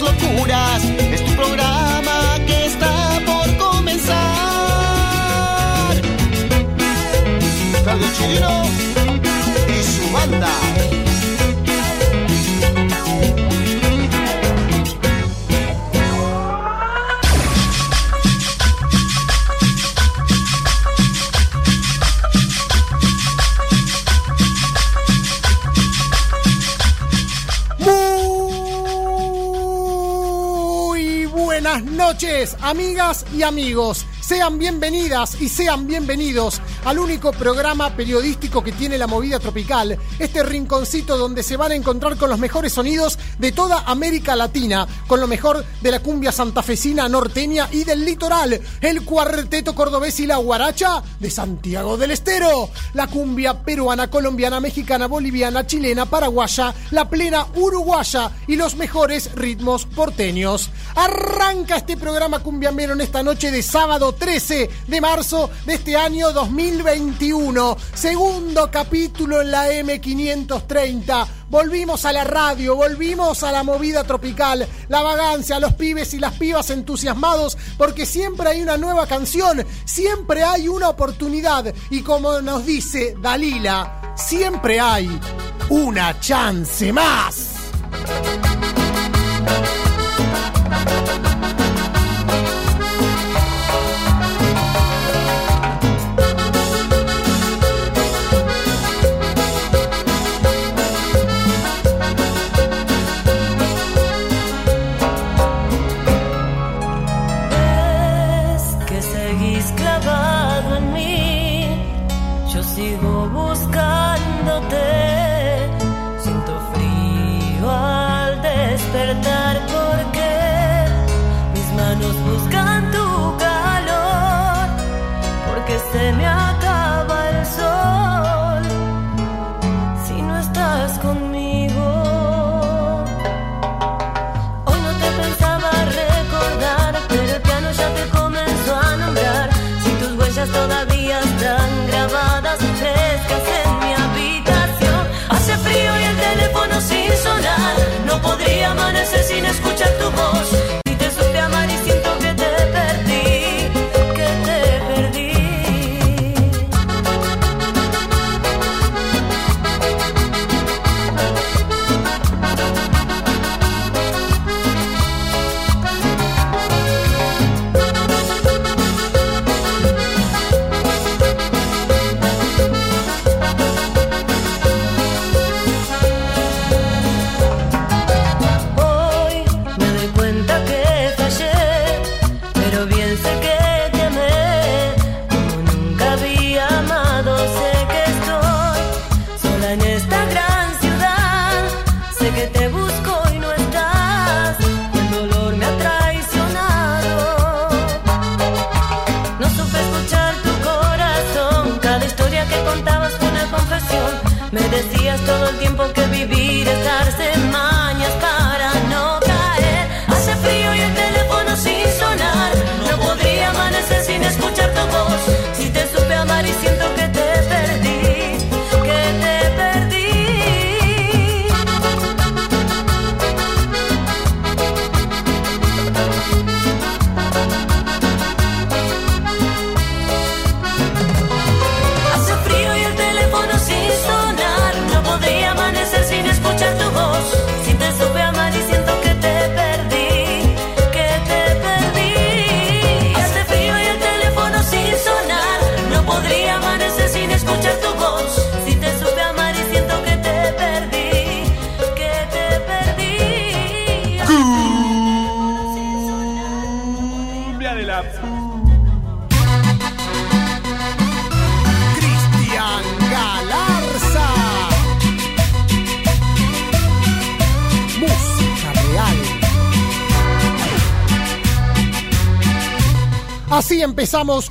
Locuras. Es tu programa que está por comenzar. Claudio Chirino noches, amigas y amigos. Sean bienvenidas y sean bienvenidos al único programa periodístico que tiene la movida tropical, este rinconcito donde se van a encontrar con los mejores sonidos de toda América Latina, con lo mejor de la cumbia santafesina norteña y del litoral, el cuarteto cordobés y la guaracha de Santiago del Estero, la cumbia peruana, colombiana, mexicana, boliviana, chilena, paraguaya, la plena uruguaya y los mejores ritmos porteños. Arranca este programa cumbiamero en esta noche de sábado 13 de marzo de este año 2021. Segundo capítulo en la M530. Volvimos a la radio, volvimos a la movida tropical, la vagancia, los pibes y las pibas entusiasmados porque siempre hay una nueva canción, siempre hay una oportunidad y como nos dice Dalila, siempre hay una chance más.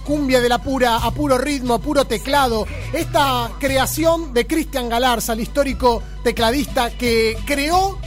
Cumbia de la Pura, a puro ritmo, a puro teclado. Esta creación de Cristian Galarza, el histórico tecladista que creó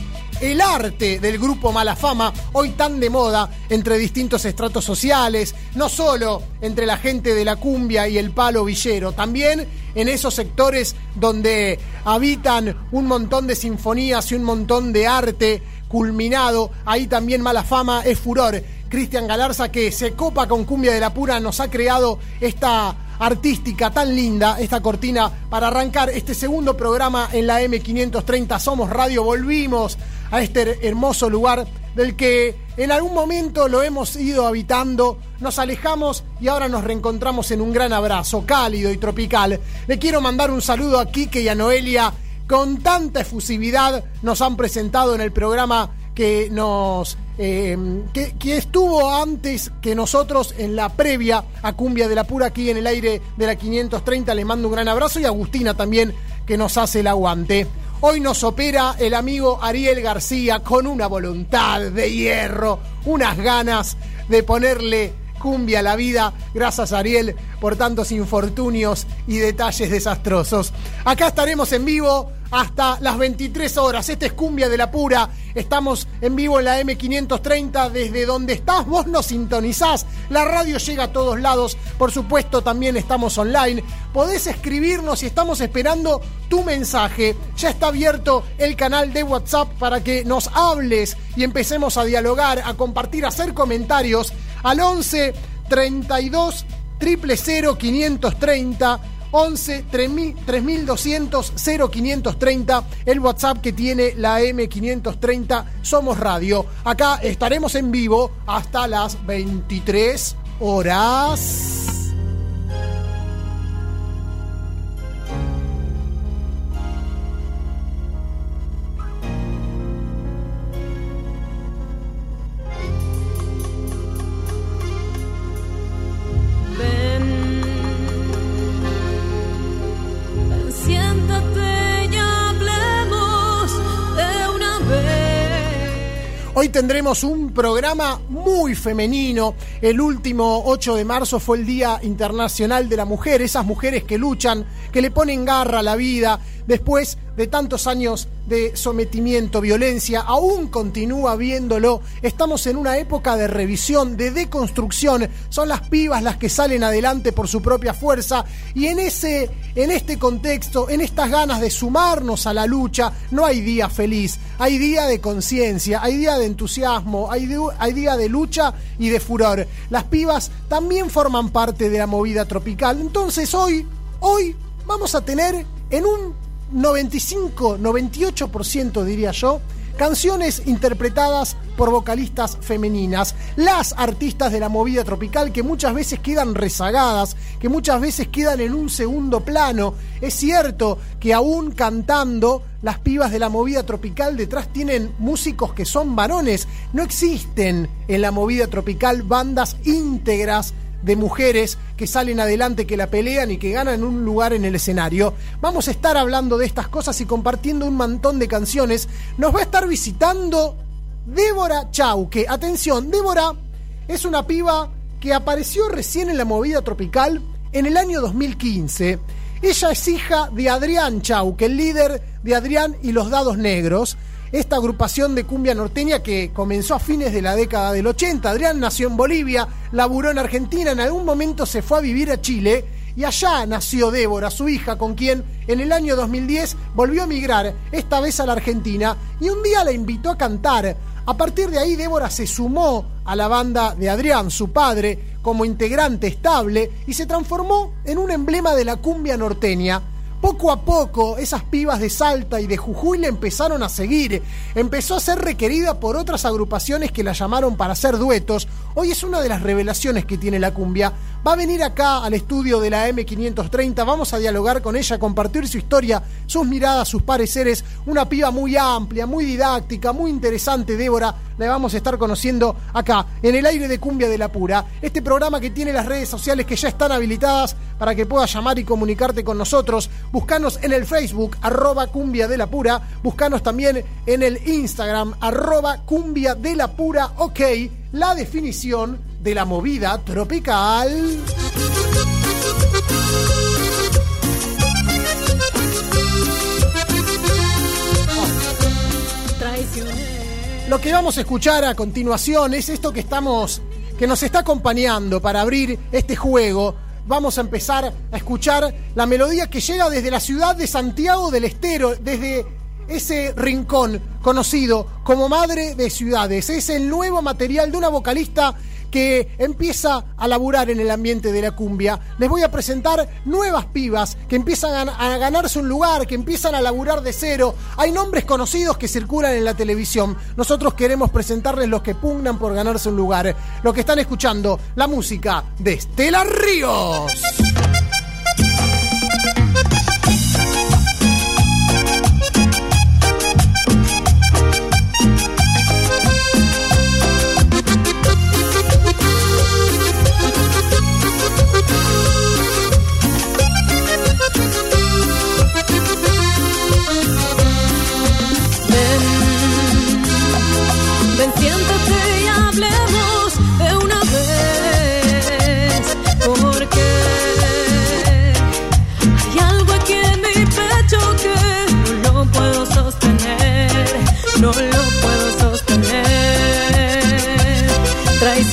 el arte del grupo Mala Fama, hoy tan de moda entre distintos estratos sociales, no solo entre la gente de la cumbia y el palo villero, también en esos sectores donde habitan un montón de sinfonías y un montón de arte culminado, ahí también Mala Fama es furor. Cristian Galarza que se copa con Cumbia de la Pura nos ha creado esta artística tan linda, esta cortina para arrancar este segundo programa en la M530 Somos Radio. Volvimos a este hermoso lugar del que en algún momento lo hemos ido habitando, nos alejamos y ahora nos reencontramos en un gran abrazo cálido y tropical. Le quiero mandar un saludo a Kike y a Noelia. Con tanta efusividad nos han presentado en el programa que nos eh, que, estuvo antes que nosotros en la previa a Cumbia de la Pura aquí en el aire de la 530. Le mando un gran abrazo y Agustina también que nos hace el aguante. Hoy nos opera el amigo Ariel García con una voluntad de hierro, unas ganas de ponerle cumbia a la vida. Gracias Ariel por tantos infortunios y detalles desastrosos. Acá estaremos en vivo hasta las 23 horas. Este es Cumbia de la Pura. Estamos en vivo en la M530. Desde donde estás, vos nos sintonizás. La radio llega a todos lados. Por supuesto, también estamos online. Podés escribirnos y estamos esperando tu mensaje. Ya está abierto el canal de WhatsApp para que nos hables y empecemos a dialogar, a compartir, a hacer comentarios al 11 32 000 530 11 3200 0530, el WhatsApp que tiene la M530 Somos Radio. Acá estaremos en vivo hasta las 23 horas. Tendremos un programa muy femenino. El último 8 de marzo fue el Día Internacional de la Mujer. Esas mujeres que luchan, que le ponen garra a la vida. Después de tantos años de sometimiento, violencia, aún continúa viéndolo. Estamos en una época de revisión, de deconstrucción. Son las pibas las que salen adelante por su propia fuerza. Y en, ese, en este contexto, en estas ganas de sumarnos a la lucha, no hay día feliz. Hay día de conciencia, hay día de entusiasmo, hay, hay día de lucha y de furor. Las pibas también forman parte de la movida tropical. Entonces hoy, hoy vamos a tener en un 95, 98% diría yo, canciones interpretadas por vocalistas femeninas, las artistas de la movida tropical que muchas veces quedan rezagadas, que muchas veces quedan en un segundo plano. Es cierto que aún cantando, las pibas de la movida tropical detrás tienen músicos que son varones. No existen en la movida tropical bandas íntegras de mujeres que salen adelante, que la pelean y que ganan un lugar en el escenario. Vamos a estar hablando de estas cosas y compartiendo un montón de canciones. Nos va a estar visitando Débora Chauque. Atención, Débora es una piba que apareció recién en la movida tropical en el año 2015. Ella es hija de Adrián Chauque, el líder de Adrián y los Dados Negros esta agrupación de cumbia norteña que comenzó a fines de la década del 80. Adrián nació en Bolivia, laburó en Argentina, en algún momento se fue a vivir a Chile y allá nació Débora, su hija, con quien en el año 2010 volvió a migrar, esta vez a la Argentina, y un día la invitó a cantar. A partir de ahí Débora se sumó a la banda de Adrián, su padre, como integrante estable y se transformó en un emblema de la cumbia norteña poco a poco esas pibas de Salta y de Jujuy le empezaron a seguir. Empezó a ser requerida por otras agrupaciones que la llamaron para hacer duetos. Hoy es una de las revelaciones que tiene la cumbia. Va a venir acá al estudio de la M530, vamos a dialogar con ella, compartir su historia, sus miradas, sus pareceres. Una piba muy amplia, muy didáctica, muy interesante, Débora. La vamos a estar conociendo acá, en el aire de Cumbia de la Pura. Este programa que tiene las redes sociales que ya están habilitadas para que puedas llamar y comunicarte con nosotros. Buscanos en el Facebook, arroba Cumbia de la Pura. Buscanos también en el Instagram, arroba Cumbia de la Pura. Ok, la definición de la movida tropical. Lo que vamos a escuchar a continuación es esto que estamos que nos está acompañando para abrir este juego. Vamos a empezar a escuchar la melodía que llega desde la ciudad de Santiago del Estero, desde ese rincón conocido como Madre de Ciudades. Es el nuevo material de una vocalista que empieza a laburar en el ambiente de la cumbia. Les voy a presentar nuevas pibas que empiezan a ganarse un lugar, que empiezan a laburar de cero. Hay nombres conocidos que circulan en la televisión. Nosotros queremos presentarles los que pugnan por ganarse un lugar. Los que están escuchando la música de Estela Ríos.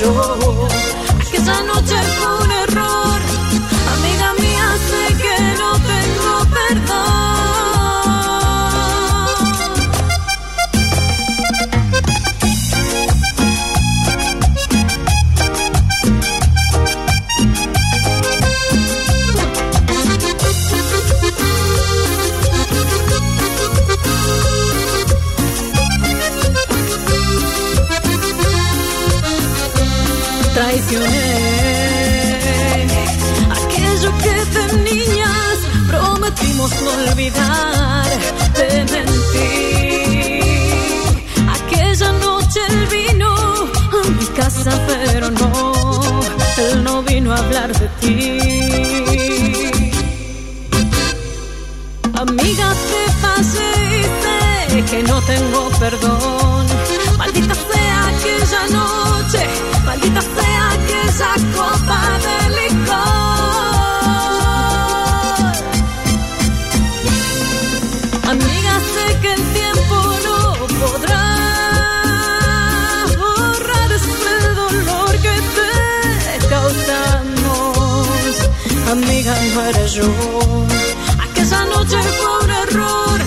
no hablar de ti. Amiga, te sé que no tengo perdón. Maldita sea aquella noche, no era yo. Aquella noche fue un error.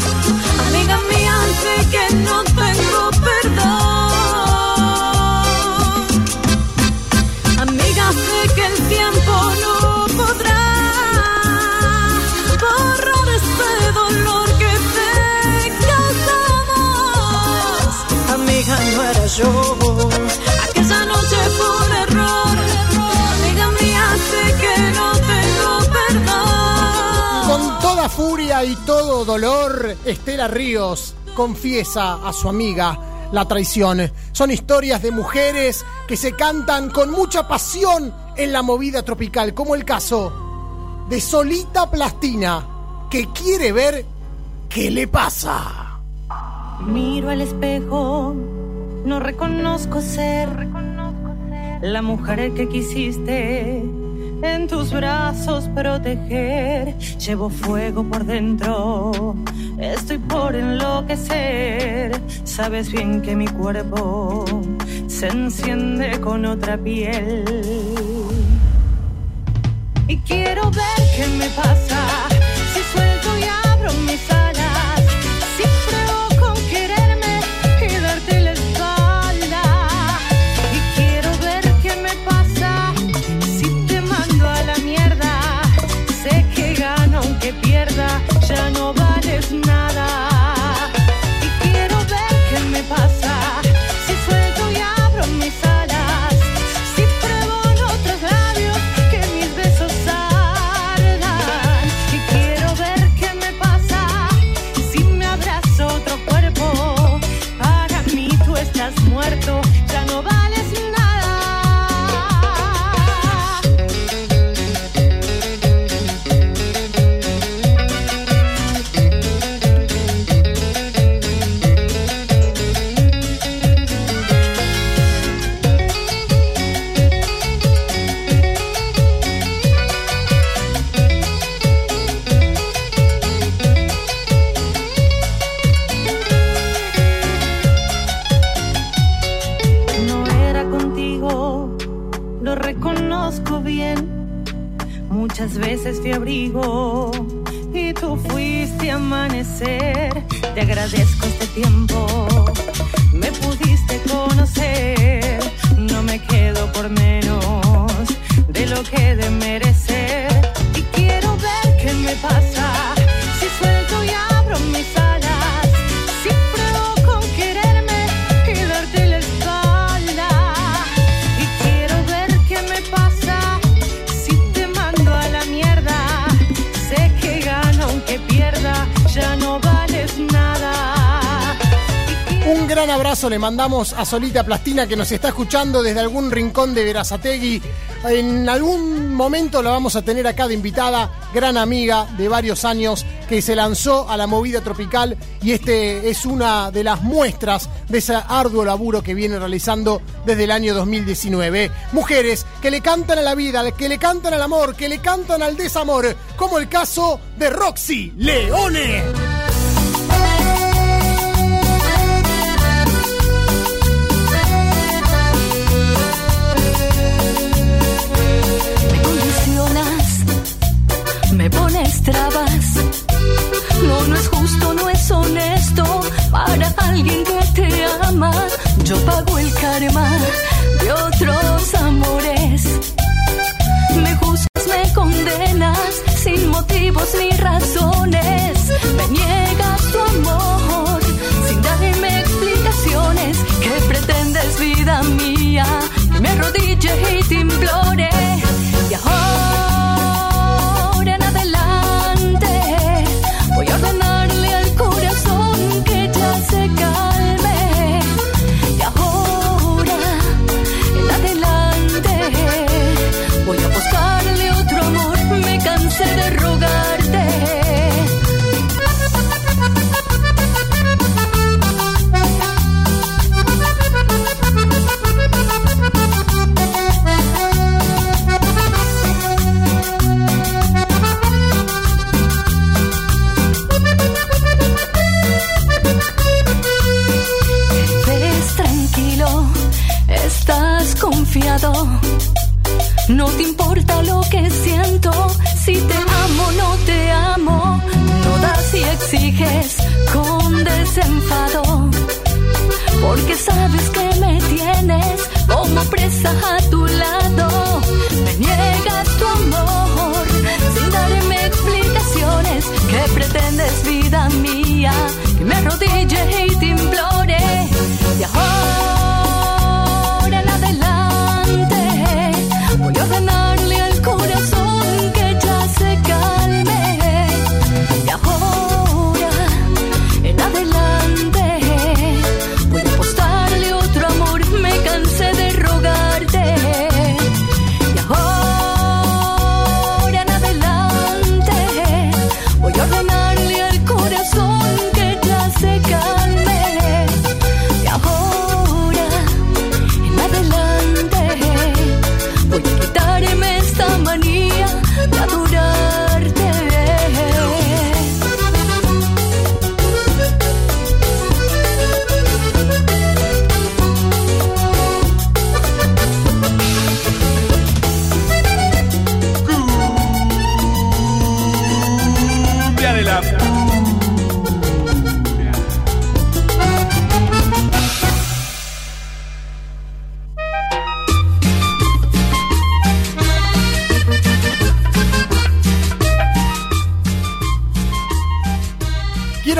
Amiga mía, sé que no tengo perdón. Amiga, sé que el tiempo no podrá borrar este dolor que te causamos. Amiga, no era yo. Alegría y todo dolor, Estela Ríos confiesa a su amiga la traición. Son historias de mujeres que se cantan con mucha pasión en la movida tropical, como el caso de Solita Plastina, que quiere ver qué le pasa. Miro al espejo, no reconozco ser la mujer que quisiste en tus brazos proteger. Llevo fuego por dentro, estoy por enloquecer. Sabes bien que mi cuerpo se enciende con otra piel. Y quiero ver qué me pasa si suelto y abro mis alas. Abrigo y tú fuiste amanecer. Te agradezco este tiempo, me pudiste conocer. No me quedo por menos de lo que de merecer. Le mandamos a Solita Plastina que nos está escuchando desde algún rincón de Verazategui. En algún momento la vamos a tener acá de invitada, gran amiga de varios años que se lanzó a la movida tropical y este es una de las muestras de ese arduo laburo que viene realizando desde el año 2019. Mujeres que le cantan a la vida, que le cantan al amor, que le cantan al desamor, como el caso de Roxy Leone.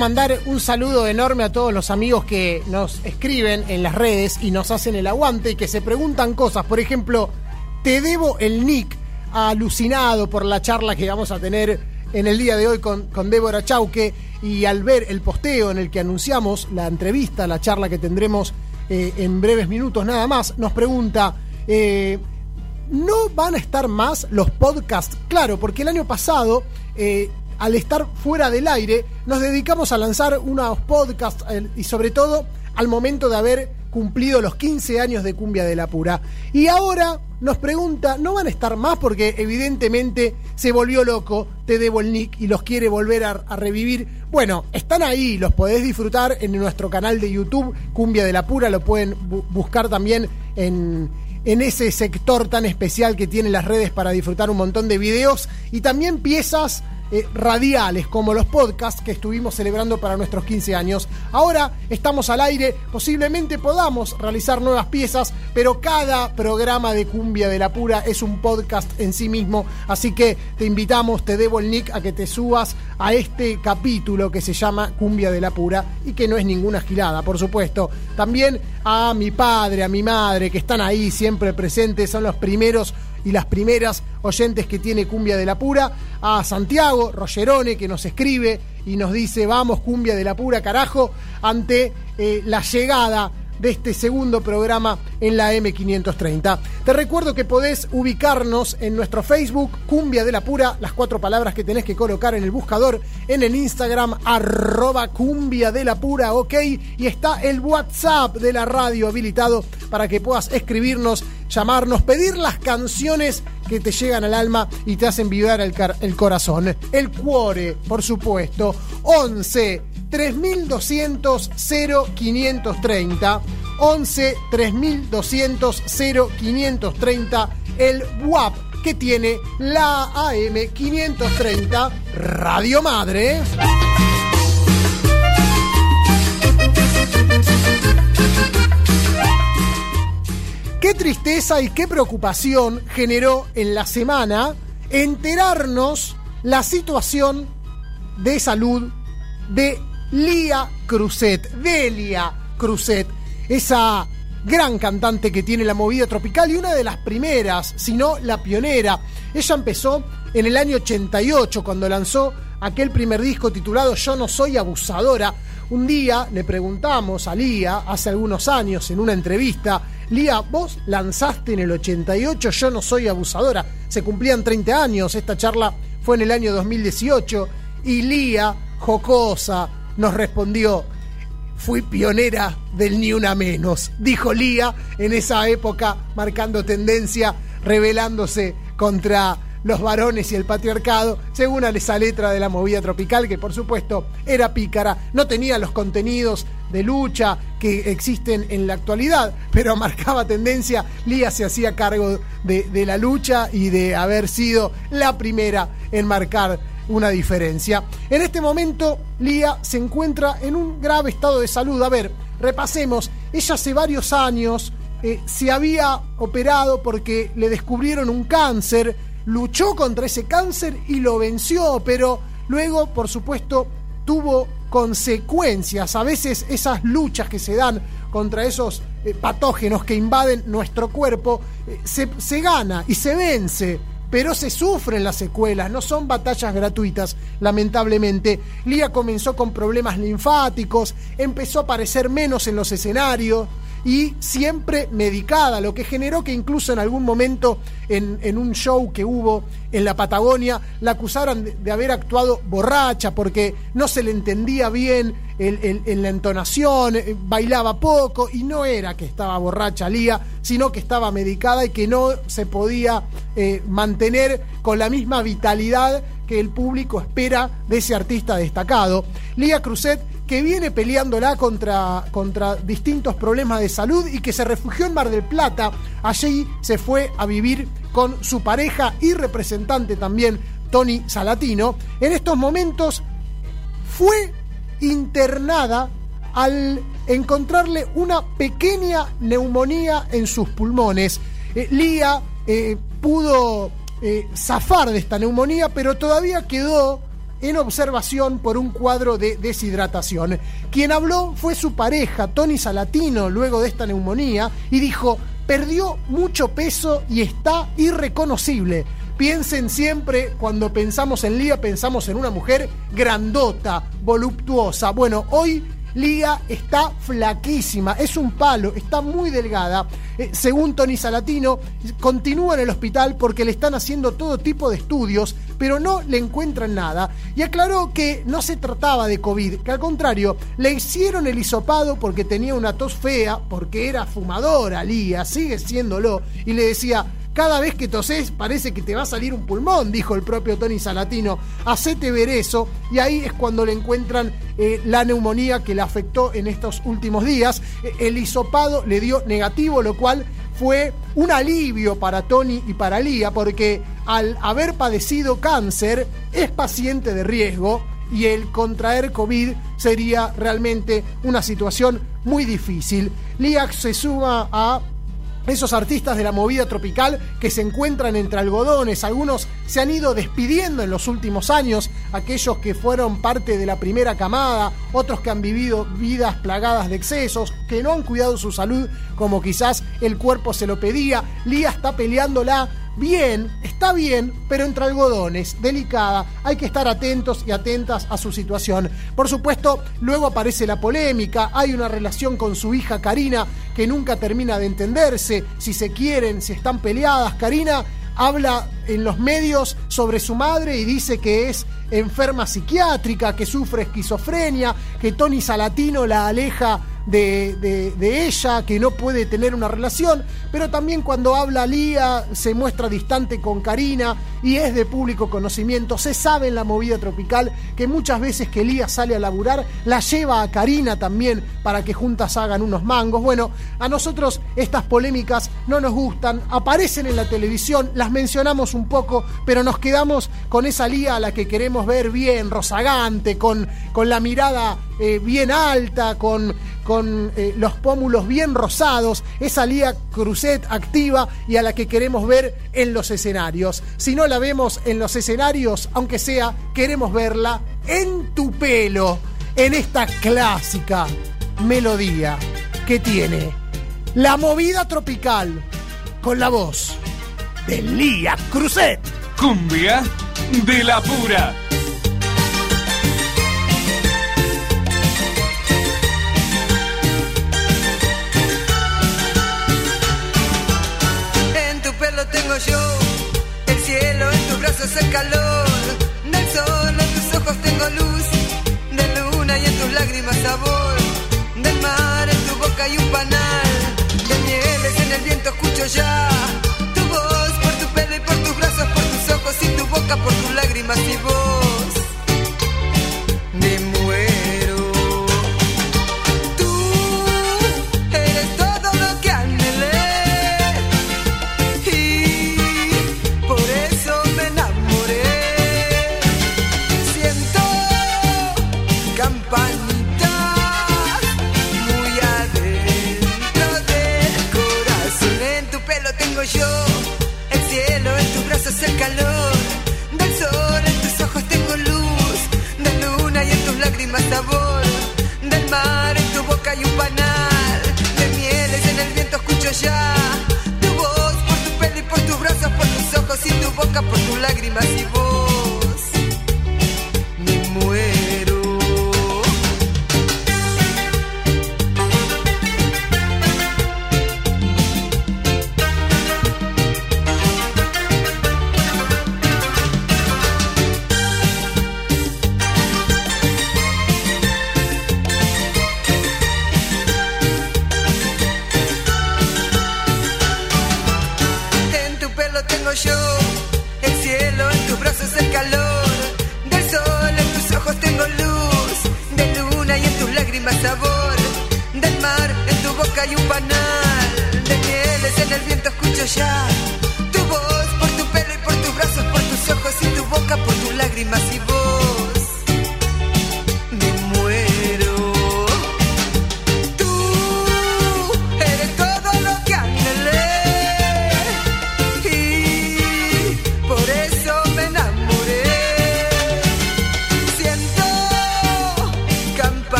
Mandar un saludo enorme a todos los amigos que nos escriben en las redes y nos hacen el aguante y que se preguntan cosas. Por ejemplo, te debo el nick alucinado por la charla que vamos a tener en el día de hoy con, con Débora Chauque y al ver el posteo en el que anunciamos la entrevista, la charla que tendremos eh, en breves minutos nada más, nos pregunta, eh, ¿no van a estar más los podcasts? Claro, porque el año pasado... eh, al estar fuera del aire, nos dedicamos a lanzar unos podcasts eh, y sobre todo al momento de haber cumplido los 15 años de Cumbia de la Pura. Y ahora nos pregunta, ¿no van a estar más? Porque evidentemente se volvió loco, te debo el nick y los quiere volver a, revivir. Bueno, están ahí, los podés disfrutar en nuestro canal de YouTube, Cumbia de la Pura, lo pueden bu- buscar también en, en ese sector tan especial que tienen las redes para disfrutar un montón de videos y también piezas eh, radiales como los podcasts que estuvimos celebrando para nuestros 15 años. Ahora estamos al aire, posiblemente podamos realizar nuevas piezas, pero cada programa de Cumbia de la Pura es un podcast en sí mismo, así que te invitamos, te debo el nick a que te subas a este capítulo que se llama Cumbia de la Pura y que no es ninguna gilada, por supuesto. También a mi padre, a mi madre, que están ahí siempre presentes, son los primeros y las primeras oyentes que tiene Cumbia de la Pura, a Santiago Rogerone que nos escribe y nos dice vamos Cumbia de la Pura carajo ante eh, la llegada de este segundo programa en la M530. Te recuerdo que podés ubicarnos en nuestro Facebook, Cumbia de la Pura, las cuatro palabras que tenés que colocar en el buscador, en el Instagram, arroba Cumbia de la Pura, ok, y está el WhatsApp de la radio habilitado para que puedas escribirnos, llamarnos, pedir las canciones que te llegan al alma y te hacen vibrar el, el corazón. El cuore, por supuesto, 11 3200 0530 11 3200 0530 el WAP que tiene la AM 530 Radio Madre. Qué tristeza y qué preocupación generó en la semana enterarnos la situación de salud de Lía Cruzet, Delia Cruzet, esa gran cantante que tiene la movida tropical y una de las primeras, si no la pionera. Ella empezó en el año 88 cuando lanzó aquel primer disco titulado Yo no soy abusadora. Un día le preguntamos a Lía, hace algunos años, en una entrevista, Lía, vos lanzaste en el 88 Yo no soy abusadora. Se cumplían 30 años, esta charla fue en el año 2018 y Lía, jocosa, nos respondió, fui pionera del Ni Una Menos, dijo Lía en esa época, marcando tendencia, rebelándose contra los varones y el patriarcado, según esa letra de la movida tropical, que por supuesto era pícara, no tenía los contenidos de lucha que existen en la actualidad, pero marcaba tendencia, Lía se hacía cargo de, de la lucha y de haber sido la primera en marcar una diferencia. En este momento, Lía se encuentra en un grave estado de salud. A ver, repasemos. Ella hace varios años eh, se había operado porque le descubrieron un cáncer, luchó contra ese cáncer y lo venció, pero luego, por supuesto, tuvo consecuencias. A veces esas luchas que se dan contra esos eh, patógenos que invaden nuestro cuerpo, eh, se, se gana y se vence pero se sufren las secuelas, no son batallas gratuitas, lamentablemente. Lía comenzó con problemas linfáticos, empezó a aparecer menos en los escenarios y siempre medicada, lo que generó que incluso en algún momento en, en un show que hubo en la Patagonia la acusaran de, haber actuado borracha porque no se le entendía bien en la entonación, eh, bailaba poco y no era que estaba borracha Lía, sino que estaba medicada y que no se podía eh, mantener con la misma vitalidad que el público espera de ese artista destacado. Lía Cruzet que viene peleándola contra, contra distintos problemas de salud y que se refugió en Mar del Plata. Allí se fue a vivir con su pareja y representante también, Tony Salatino. En estos momentos fue internada al encontrarle una pequeña neumonía en sus pulmones. Eh, Lía eh, pudo eh, zafar de esta neumonía, pero todavía quedó en observación por un cuadro de deshidratación. Quien habló fue su pareja, Tony Salatino, luego de esta neumonía, y dijo, perdió mucho peso y está irreconocible. Piensen siempre, cuando pensamos en Lía, pensamos en una mujer grandota, voluptuosa. Bueno, hoy Lía está flaquísima, es un palo, está muy delgada. Eh, según Tony Salatino, continúa en el hospital porque le están haciendo todo tipo de estudios, pero no le encuentran nada. Y aclaró que no se trataba de COVID, que al contrario, le hicieron el hisopado porque tenía una tos fea, porque era fumadora Lía, sigue siéndolo, y le decía, cada vez que toses parece que te va a salir un pulmón, dijo el propio Tony Salatino. Hacete ver eso. Y ahí es cuando le encuentran eh, la neumonía que le afectó en estos últimos días. Eh, el hisopado le dio negativo, lo cual fue un alivio para Tony y para Lía, porque al haber padecido cáncer es paciente de riesgo y el contraer COVID sería realmente una situación muy difícil. Lía se suma a esos artistas de la movida tropical que se encuentran entre algodones, algunos se han ido despidiendo en los últimos años, aquellos que fueron parte de la primera camada, otros que han vivido vidas plagadas de excesos, que no han cuidado su salud como quizás el cuerpo se lo pedía. Lía está peleándola bien, está bien, pero entre algodones, delicada, hay que estar atentos y atentas a su situación. Por supuesto, luego aparece la polémica, hay una relación con su hija Karina que nunca termina de entenderse, si se quieren, si están peleadas. Karina habla en los medios sobre su madre y dice que es enferma psiquiátrica, que sufre esquizofrenia, que Tony Salatino la aleja de, ella, que no puede tener una relación, pero también cuando habla Lía se muestra distante con Karina y es de público conocimiento. Se sabe en la movida tropical que muchas veces que Lía sale a laburar, la lleva a Karina también para que juntas hagan unos mangos. Bueno, a nosotros estas polémicas no nos gustan, aparecen en la televisión, las mencionamos un poco, pero nos quedamos con esa Lía a la que queremos ver bien, rozagante, con, con la mirada eh, bien alta, con, con eh, los pómulos bien rosados, esa Lía Cruzet activa y a la que queremos ver en los escenarios. Si no la vemos en los escenarios, aunque sea, queremos verla en tu pelo, en esta clásica melodía que tiene la movida tropical con la voz de Lía Cruzet. Cumbia de la pura. Yo. El cielo, en tus brazos el calor del sol, en tus ojos tengo luz de luna y en tus lágrimas sabor del mar, en tu boca hay un panal de mieles, en el viento escucho ya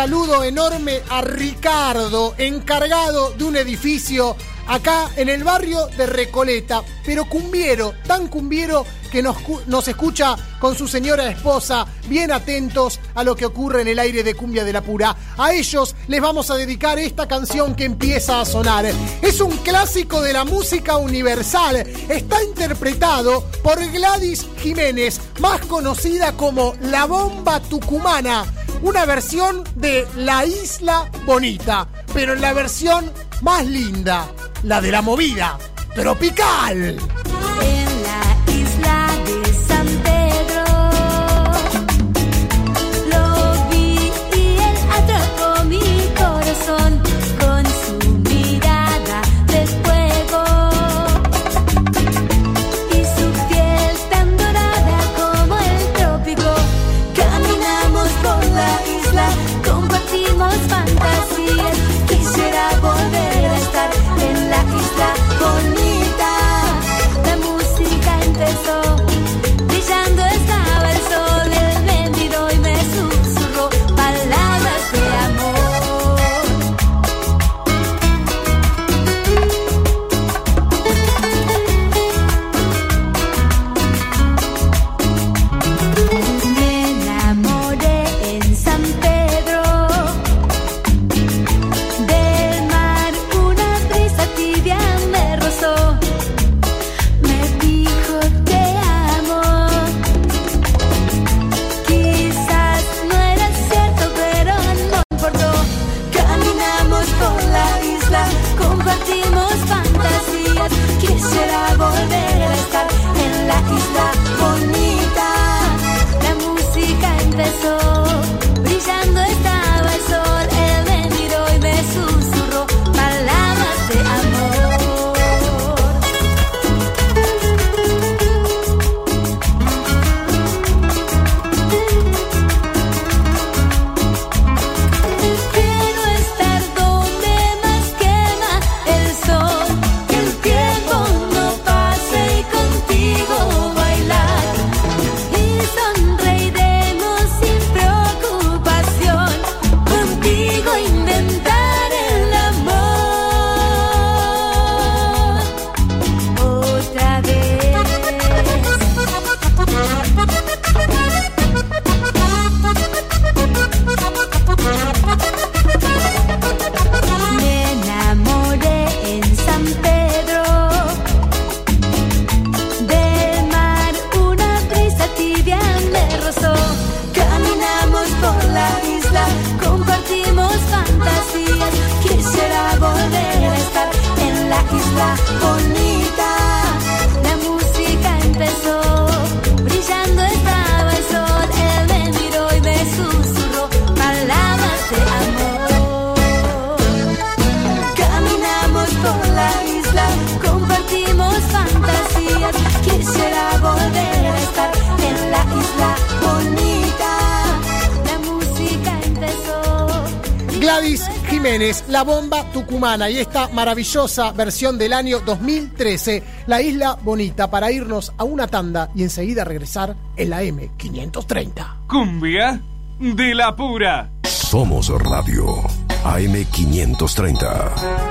saludo enorme a Ricardo, encargado de un edificio acá en el barrio de Recoleta, pero cumbiero, tan cumbiero que nos, nos escucha con su señora esposa, bien atentos a lo que ocurre en el aire de Cumbia de la Pura. A ellos les vamos a dedicar esta canción que empieza a sonar. Es un clásico de la música universal. Está interpretado por Gladys Jiménez, más conocida como La Bomba Tucumana. Una versión de La Isla Bonita, pero en la versión más linda, la de la movida tropical. Y esta maravillosa versión del año 2013, La Isla Bonita, para irnos a una tanda y enseguida regresar en la M530. Cumbia de la pura. Somos Radio AM530.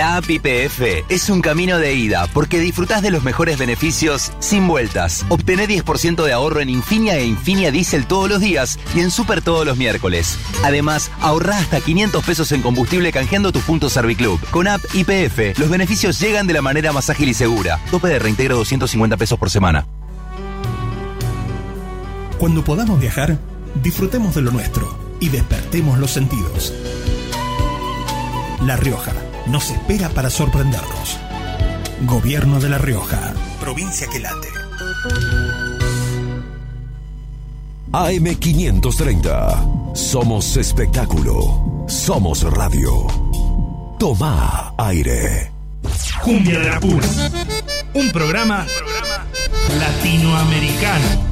La app IPF es un camino de ida porque disfrutás de los mejores beneficios sin vueltas. Obtené 10% de ahorro en Infinia e Infinia Diesel todos los días y en Super todos los miércoles. Además, ahorrá hasta 500 pesos en combustible canjeando tus puntos Serviclub. Con app IPF, los beneficios llegan de la manera más ágil y segura. Tope de reintegro 250 pesos por semana. Cuando podamos viajar, disfrutemos de lo nuestro y despertemos los sentidos. La Rioja nos espera para sorprendernos. Gobierno de La Rioja, provincia que late. AM530. Somos espectáculo. Somos radio. Toma aire. Cumbia de la Pura. Un programa latinoamericano.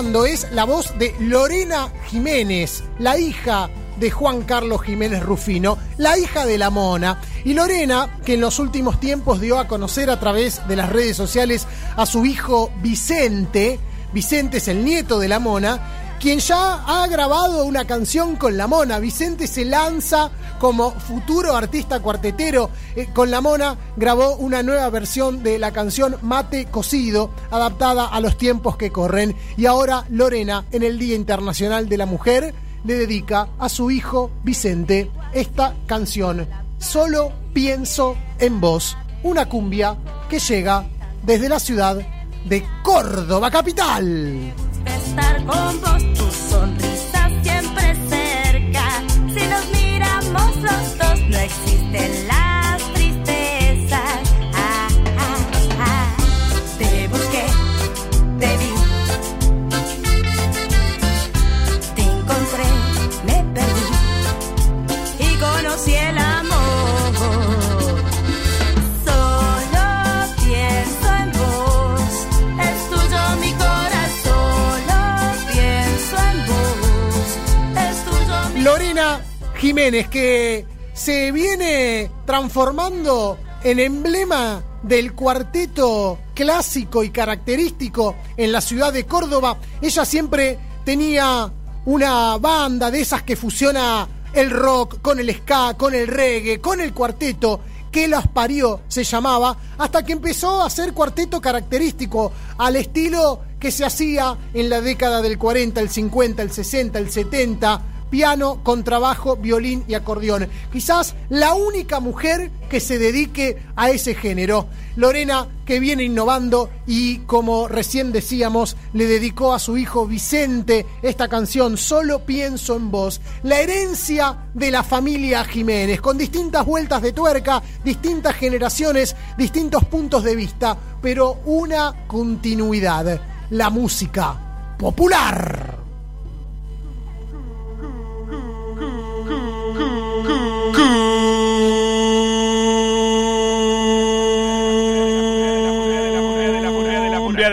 Es la voz de Lorena Jiménez, la hija de Juan Carlos Jiménez Rufino, la hija de la mona. Y Lorena, que en los últimos tiempos dio a conocer a través de las redes sociales a su hijo Vicente, Vicente es el nieto de la mona, quien ya ha grabado una canción con la mona. Vicente se lanza como futuro artista cuartetero. Eh, con la mona grabó una nueva versión de la canción Mate Cocido, adaptada a los tiempos que corren. Y ahora Lorena, en el Día Internacional de la Mujer, le dedica a su hijo Vicente esta canción. Solo pienso en vos. Una cumbia que llega desde la ciudad de Córdoba, capital. estar con vos, tu sonrisa siempre cerca. Si nos miramos no las Jiménez, que se viene transformando en emblema del cuarteto clásico y característico en la ciudad de Córdoba. Ella siempre tenía una banda de esas que fusiona el rock con el ska, con el reggae, con el cuarteto. que las parió se llamaba, hasta que empezó a hacer cuarteto característico al estilo que se hacía en la década del 40, el 50, el 60, el 70, piano, contrabajo, violín y acordeón. Quizás la única mujer que se dedique a ese género. Lorena, que viene innovando y como recién decíamos, le dedicó a su hijo Vicente esta canción, Solo pienso en vos, la herencia de la familia Jiménez, con distintas vueltas de tuerca, distintas generaciones, distintos puntos de vista, pero una continuidad, la música popular.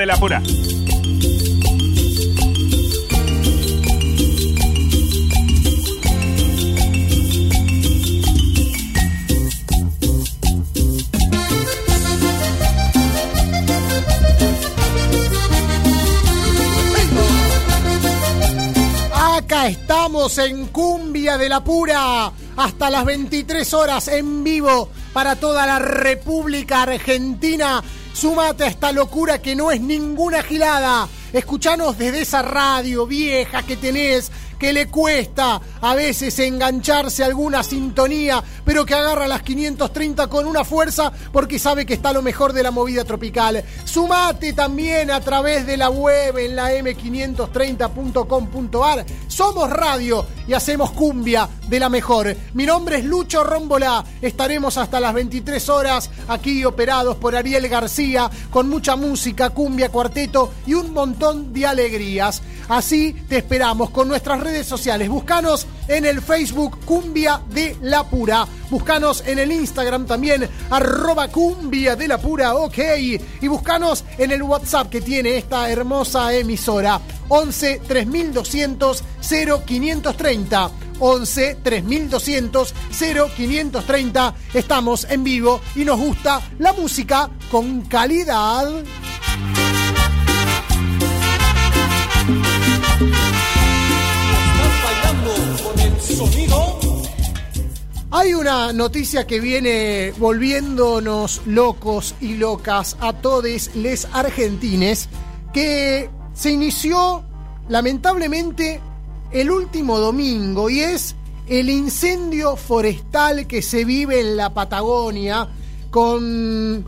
La pura. Acá estamos en Cumbia de la Pura, hasta las 23 horas en vivo para toda la República Argentina. Sumate a esta locura que no es ninguna gilada. Escuchanos desde esa radio vieja que tenés, que le cuesta a veces engancharse alguna sintonía, pero que agarra las 530 con una fuerza porque sabe que está lo mejor de la movida tropical. Sumate también a través de la web en la m530.com.ar. Somos radio y hacemos cumbia de la mejor. Mi nombre es Lucho Rómbola. Estaremos hasta las 23 horas aquí operados por Ariel García con mucha música, cumbia, cuarteto y un montón de alegrías. Así te esperamos con nuestras redes sociales. Búscanos en el Facebook Cumbia de la Pura. Búscanos en el Instagram también, arroba Cumbia de la Pura, ok. Y búscanos en el WhatsApp que tiene esta hermosa emisora. 11 3200 0530. 11 3200 0530. Estamos en vivo y nos gusta la música con calidad. Hay una noticia que viene volviéndonos locos y locas a todos les argentines que se inició lamentablemente el último domingo y es el incendio forestal que se vive en la Patagonia con,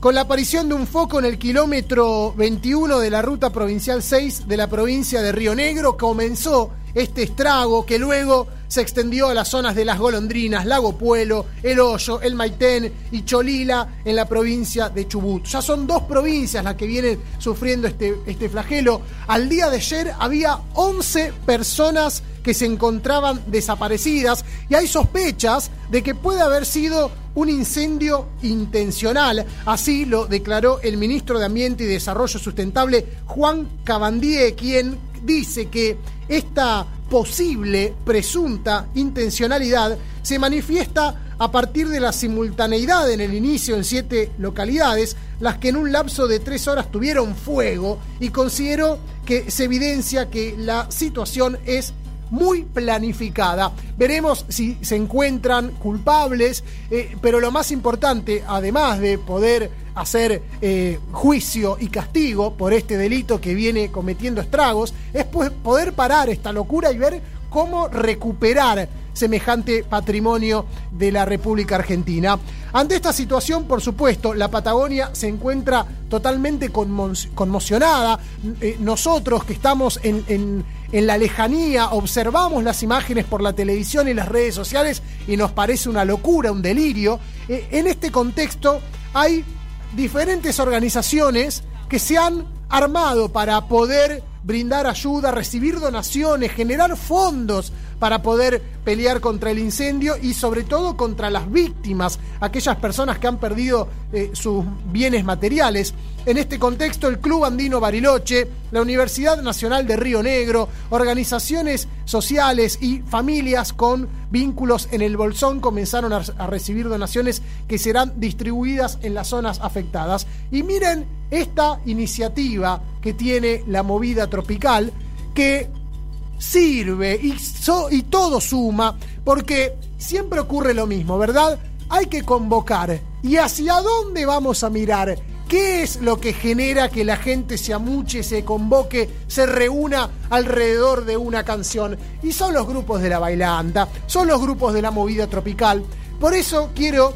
con la aparición de un foco en el kilómetro 21 de la ruta provincial 6 de la provincia de Río Negro. Comenzó este estrago que luego se extendió a las zonas de Las Golondrinas, Lago Puelo, El Hoyo, El Maitén y Cholila en la provincia de Chubut. Ya son dos provincias las que vienen sufriendo este, este flagelo. Al día de ayer había 11 personas que se encontraban desaparecidas y hay sospechas de que puede haber sido un incendio intencional. Así lo declaró el ministro de Ambiente y Desarrollo Sustentable, Juan Cabandie, quien dice que esta posible, presunta intencionalidad se manifiesta a partir de la simultaneidad en el inicio en siete localidades, las que en un lapso de tres horas tuvieron fuego y considero que se evidencia que la situación es muy planificada. Veremos si se encuentran culpables, eh, pero lo más importante, además de poder hacer eh, juicio y castigo por este delito que viene cometiendo estragos, es poder parar esta locura y ver cómo recuperar semejante patrimonio de la República Argentina. Ante esta situación, por supuesto, la Patagonia se encuentra totalmente conmo- conmocionada. Eh, nosotros que estamos en- en la lejanía, observamos las imágenes por la televisión y las redes sociales y nos parece una locura, un delirio. Eh, en este contexto hay diferentes organizaciones que se han armado para poder brindar ayuda, recibir donaciones, generar fondos para poder pelear contra el incendio y sobre todo contra las víctimas, aquellas personas que han perdido eh, sus bienes materiales. En este contexto, el Club Andino Bariloche, la Universidad Nacional de Río Negro, organizaciones sociales y familias con vínculos en el Bolsón comenzaron a, a recibir donaciones que serán distribuidas en las zonas afectadas. Y miren esta iniciativa que tiene la movida tropical, que sirve y, todo suma, porque siempre ocurre lo mismo, ¿verdad? Hay que convocar. ¿Y hacia dónde vamos a mirar? ¿Qué es lo que genera que la gente se amuche, se convoque, se reúna alrededor de una canción? Y son los grupos de la bailanta, son los grupos de la movida tropical. Por eso quiero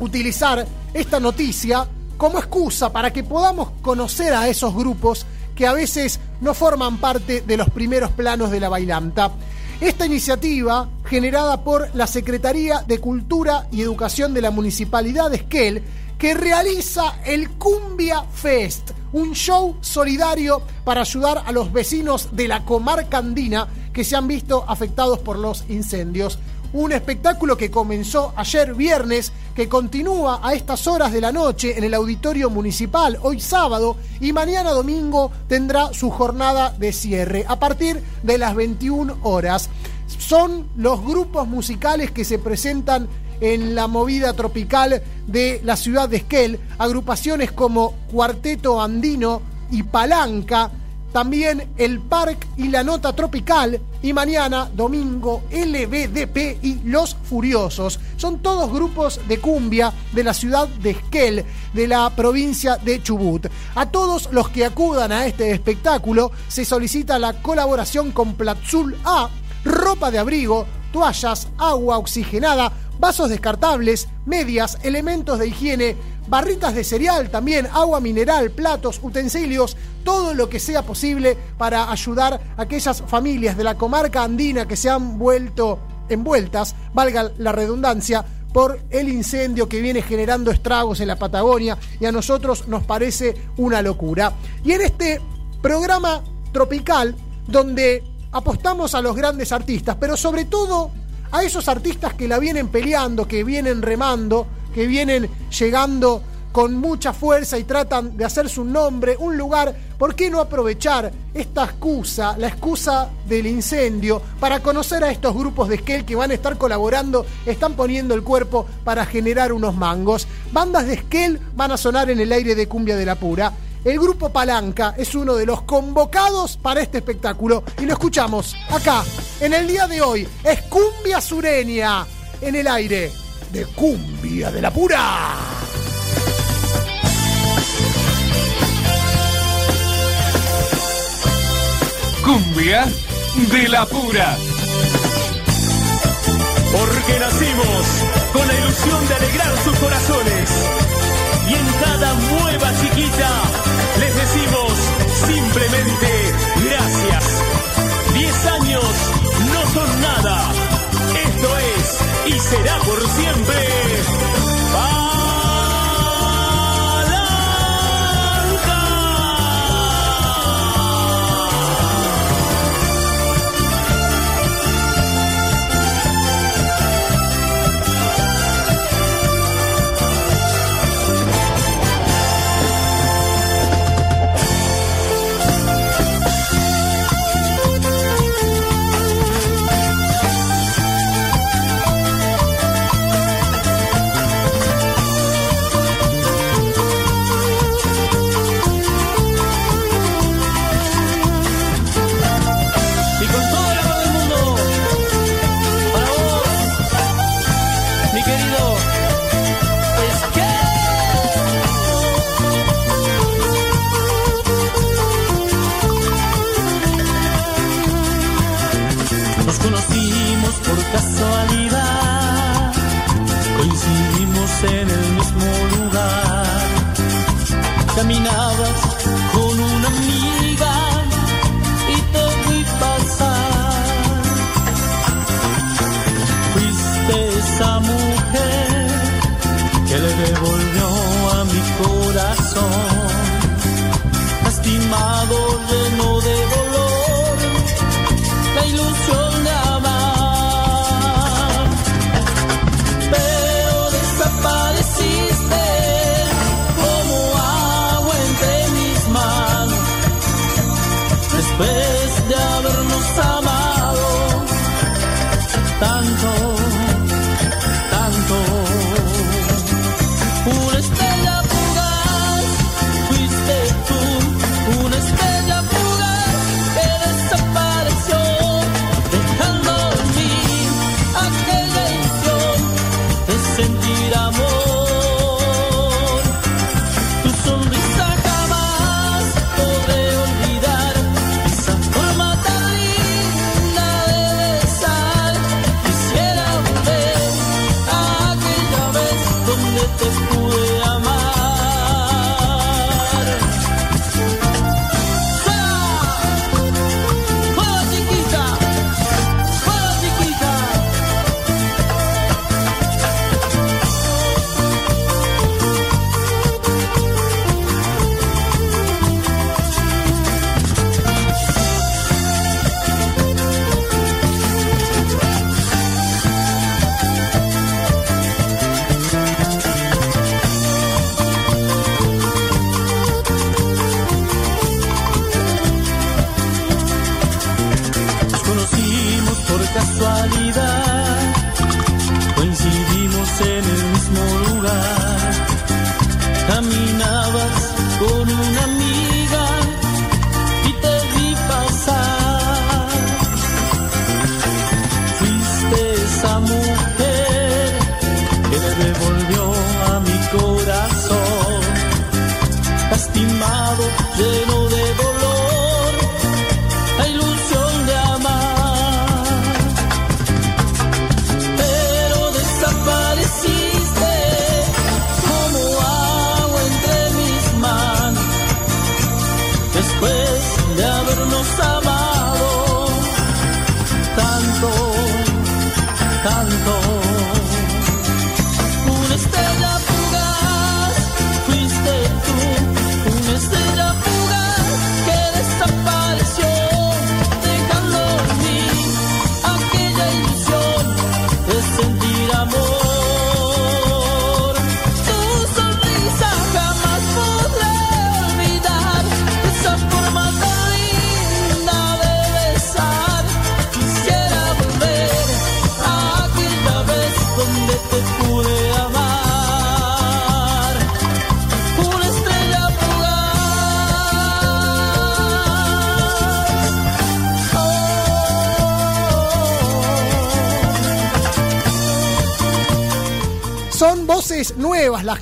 utilizar esta noticia como excusa para que podamos conocer a esos grupos que a veces no forman parte de los primeros planos de la bailanta. Esta iniciativa, generada por la Secretaría de Cultura y Educación de la Municipalidad de Esquel, que realiza el Cumbia Fest, un show solidario para ayudar a los vecinos de la comarca andina que se han visto afectados por los incendios. Un espectáculo que comenzó ayer viernes, que continúa a estas horas de la noche en el auditorio municipal, hoy sábado, y mañana domingo tendrá su jornada de cierre a partir de las 21 horas. Son los grupos musicales que se presentan en la movida tropical de la ciudad de Esquel, agrupaciones como Cuarteto Andino y Palanca, también el Park y la Nota Tropical y mañana, domingo, LBDP y Los Furiosos. Son todos grupos de cumbia de la ciudad de Esquel, de la provincia de Chubut. A todos los que acudan a este espectáculo se solicita la colaboración con Platzul A, ropa de abrigo, toallas, agua oxigenada, vasos descartables, medias, elementos de higiene, barritas de cereal también, agua mineral, platos, utensilios, todo lo que sea posible para ayudar a aquellas familias de la comarca andina que se han vuelto envueltas, valga la redundancia, por el incendio que viene generando estragos en la Patagonia y a nosotros nos parece una locura. Y en este programa tropical, donde apostamos a los grandes artistas, pero sobre todo a esos artistas que la vienen peleando, que vienen remando, que vienen llegando con mucha fuerza y tratan de hacerse un nombre, un lugar, ¿por qué no aprovechar esta excusa, la excusa del incendio, para conocer a estos grupos de Skell que van a estar colaborando, están poniendo el cuerpo para generar unos mangos? Bandas de Skell van a sonar en el aire de Cumbia de la Pura. El grupo Palanca es uno de los convocados para este espectáculo y lo escuchamos acá, en el día de hoy. Es Cumbia Sureña en el aire de Cumbia de la Pura. Cumbia de la pura. Porque nacimos con la ilusión de alegrar sus corazones. Y en cada nueva chiquita simplemente gracias. Diez años no son nada. Esto es y será por siempre.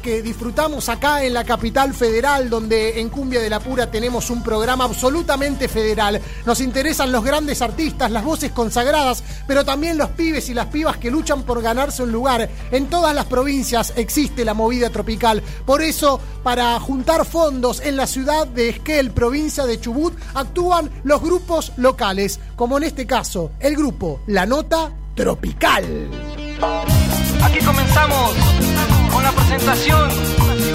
Que disfrutamos acá en la capital federal, donde en Cumbia de la Pura tenemos un programa absolutamente federal. Nos interesan los grandes artistas, las voces consagradas, pero también los pibes y las pibas que luchan por ganarse un lugar. En todas las provincias existe la movida tropical. Por eso, para juntar fondos en la ciudad de Esquel, provincia de Chubut, actúan los grupos locales, como en este caso, el grupo La Nota Tropical. Aquí comenzamos presentación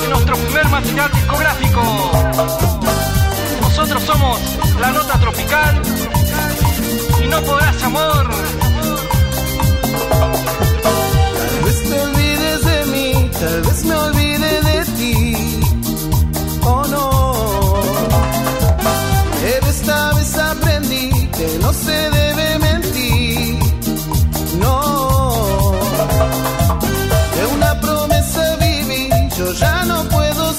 de nuestro primer material discográfico. Nosotros somos la nota tropical y no podrás amor. Tal vez te olvides de mí, tal vez me olvide de ti. Oh no. Pero esta vez aprendí que no se debe ya no puedo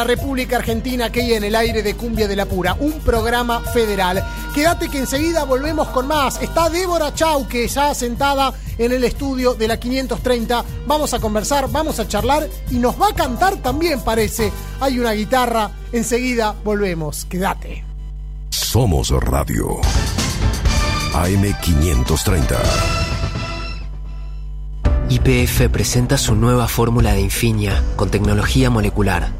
la República Argentina que hay en el aire de Cumbia de la Pura, un programa federal. Quédate que enseguida volvemos con más. Está Débora Chauque ya sentada en el estudio de la 530. Vamos a conversar, vamos a charlar y nos va a cantar también, parece. Hay una guitarra. Enseguida volvemos. Quédate. Somos Radio. AM530. YPF presenta su nueva fórmula de Infinia con tecnología molecular.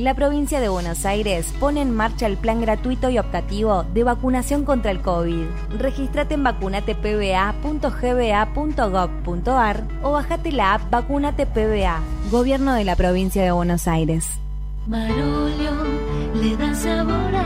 La provincia de Buenos Aires pone en marcha el plan gratuito y optativo de vacunación contra el COVID. Regístrate en vacunatepba.gba.gov.ar o bajate la app Vacunate PBA, Gobierno de la provincia de Buenos Aires. Marolio le da sabor a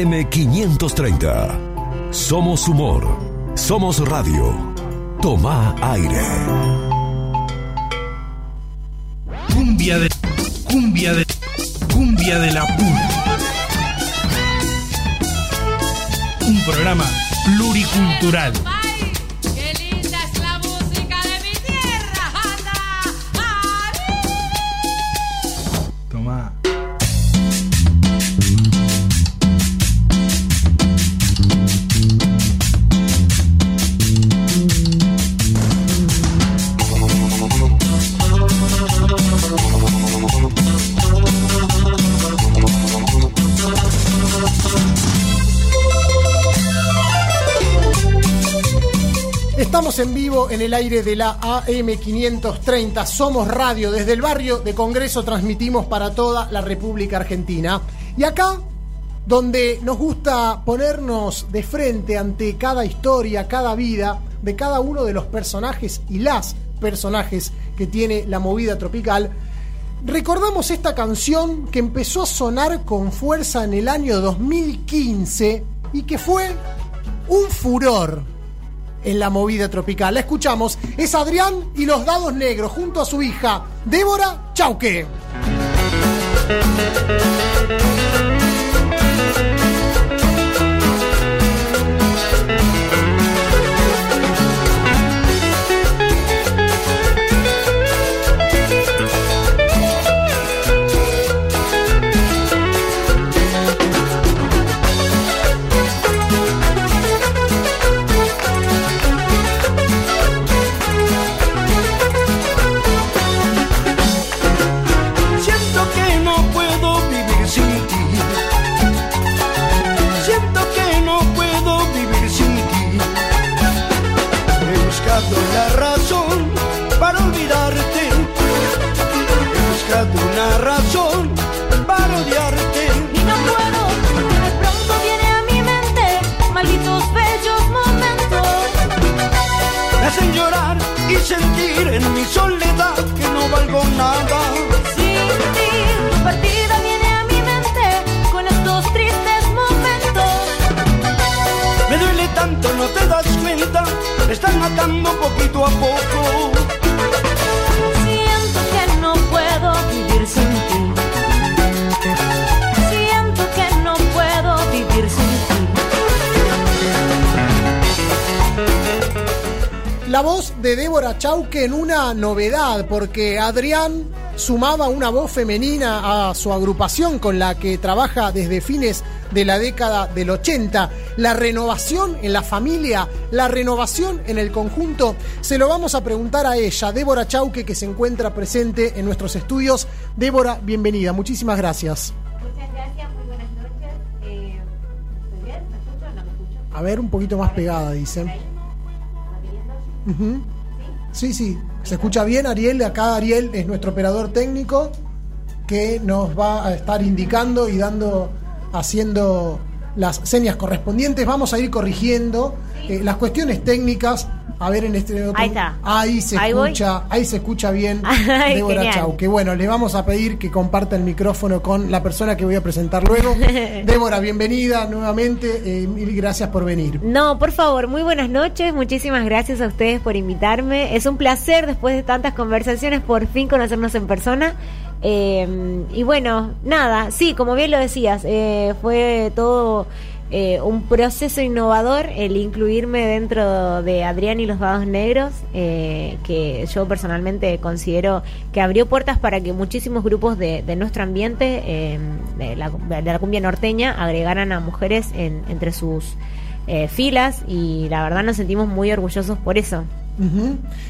AM530. Somos humor. Somos radio. Toma aire. Cumbia de. Cumbia de. Cumbia de la pura. Un programa pluricultural. En el aire de la AM530. Somos radio. Desde el barrio de Congreso transmitimos para toda la República Argentina. Y acá, donde nos gusta ponernos de frente ante cada historia, cada vida de cada uno de los personajes y las personajes que tiene la movida tropical, recordamos esta canción que empezó a sonar con fuerza en el año 2015 y que fue un furor en la movida tropical. La escuchamos, es Adrián y los dados negros junto a su hija Débora Chauque. Y sentir en mi soledad que no valgo nada. Sin ti, tu partida viene a mi mente con estos tristes momentos. Me duele tanto, no te das cuenta. Me están matando poquito a poco. La voz de Débora Chauque en una novedad, porque Adrián sumaba una voz femenina a su agrupación con la que trabaja desde fines de la década del 80. La renovación en la familia, la renovación en el conjunto, se lo vamos a preguntar a ella, Débora Chauque, que se encuentra presente en nuestros estudios. Débora, bienvenida, muchísimas gracias. Muchas gracias, muy buenas noches. Eh. ¿Me escucho o no me escucho? A ver, un poquito más pegada, dicen. Sí, sí, se escucha bien Ariel, acá Ariel es nuestro operador técnico que nos va a estar indicando y dando, haciendo las señas correspondientes. Vamos a ir corrigiendo eh, las cuestiones técnicas. A ver en este otro- Ahí está. Ahí se Ahí voy. escucha, ahí se escucha bien Ay, Débora genial. Chau. Que bueno, le vamos a pedir que comparta el micrófono con la persona que voy a presentar luego. Débora, bienvenida nuevamente, eh, mil gracias por venir. No, por favor, muy buenas noches. Muchísimas gracias a ustedes por invitarme. Es un placer, después de tantas conversaciones, por fin conocernos en persona. Eh, y bueno, nada, sí, como bien lo decías, eh, fue todo eh, un proceso innovador el incluirme dentro de Adrián y los Dados Negros, eh, que yo personalmente considero que abrió puertas para que muchísimos grupos de, de nuestro ambiente, eh, de, la, de la cumbia norteña, agregaran a mujeres en- entre sus eh, filas y la verdad nos sentimos muy orgullosos por eso.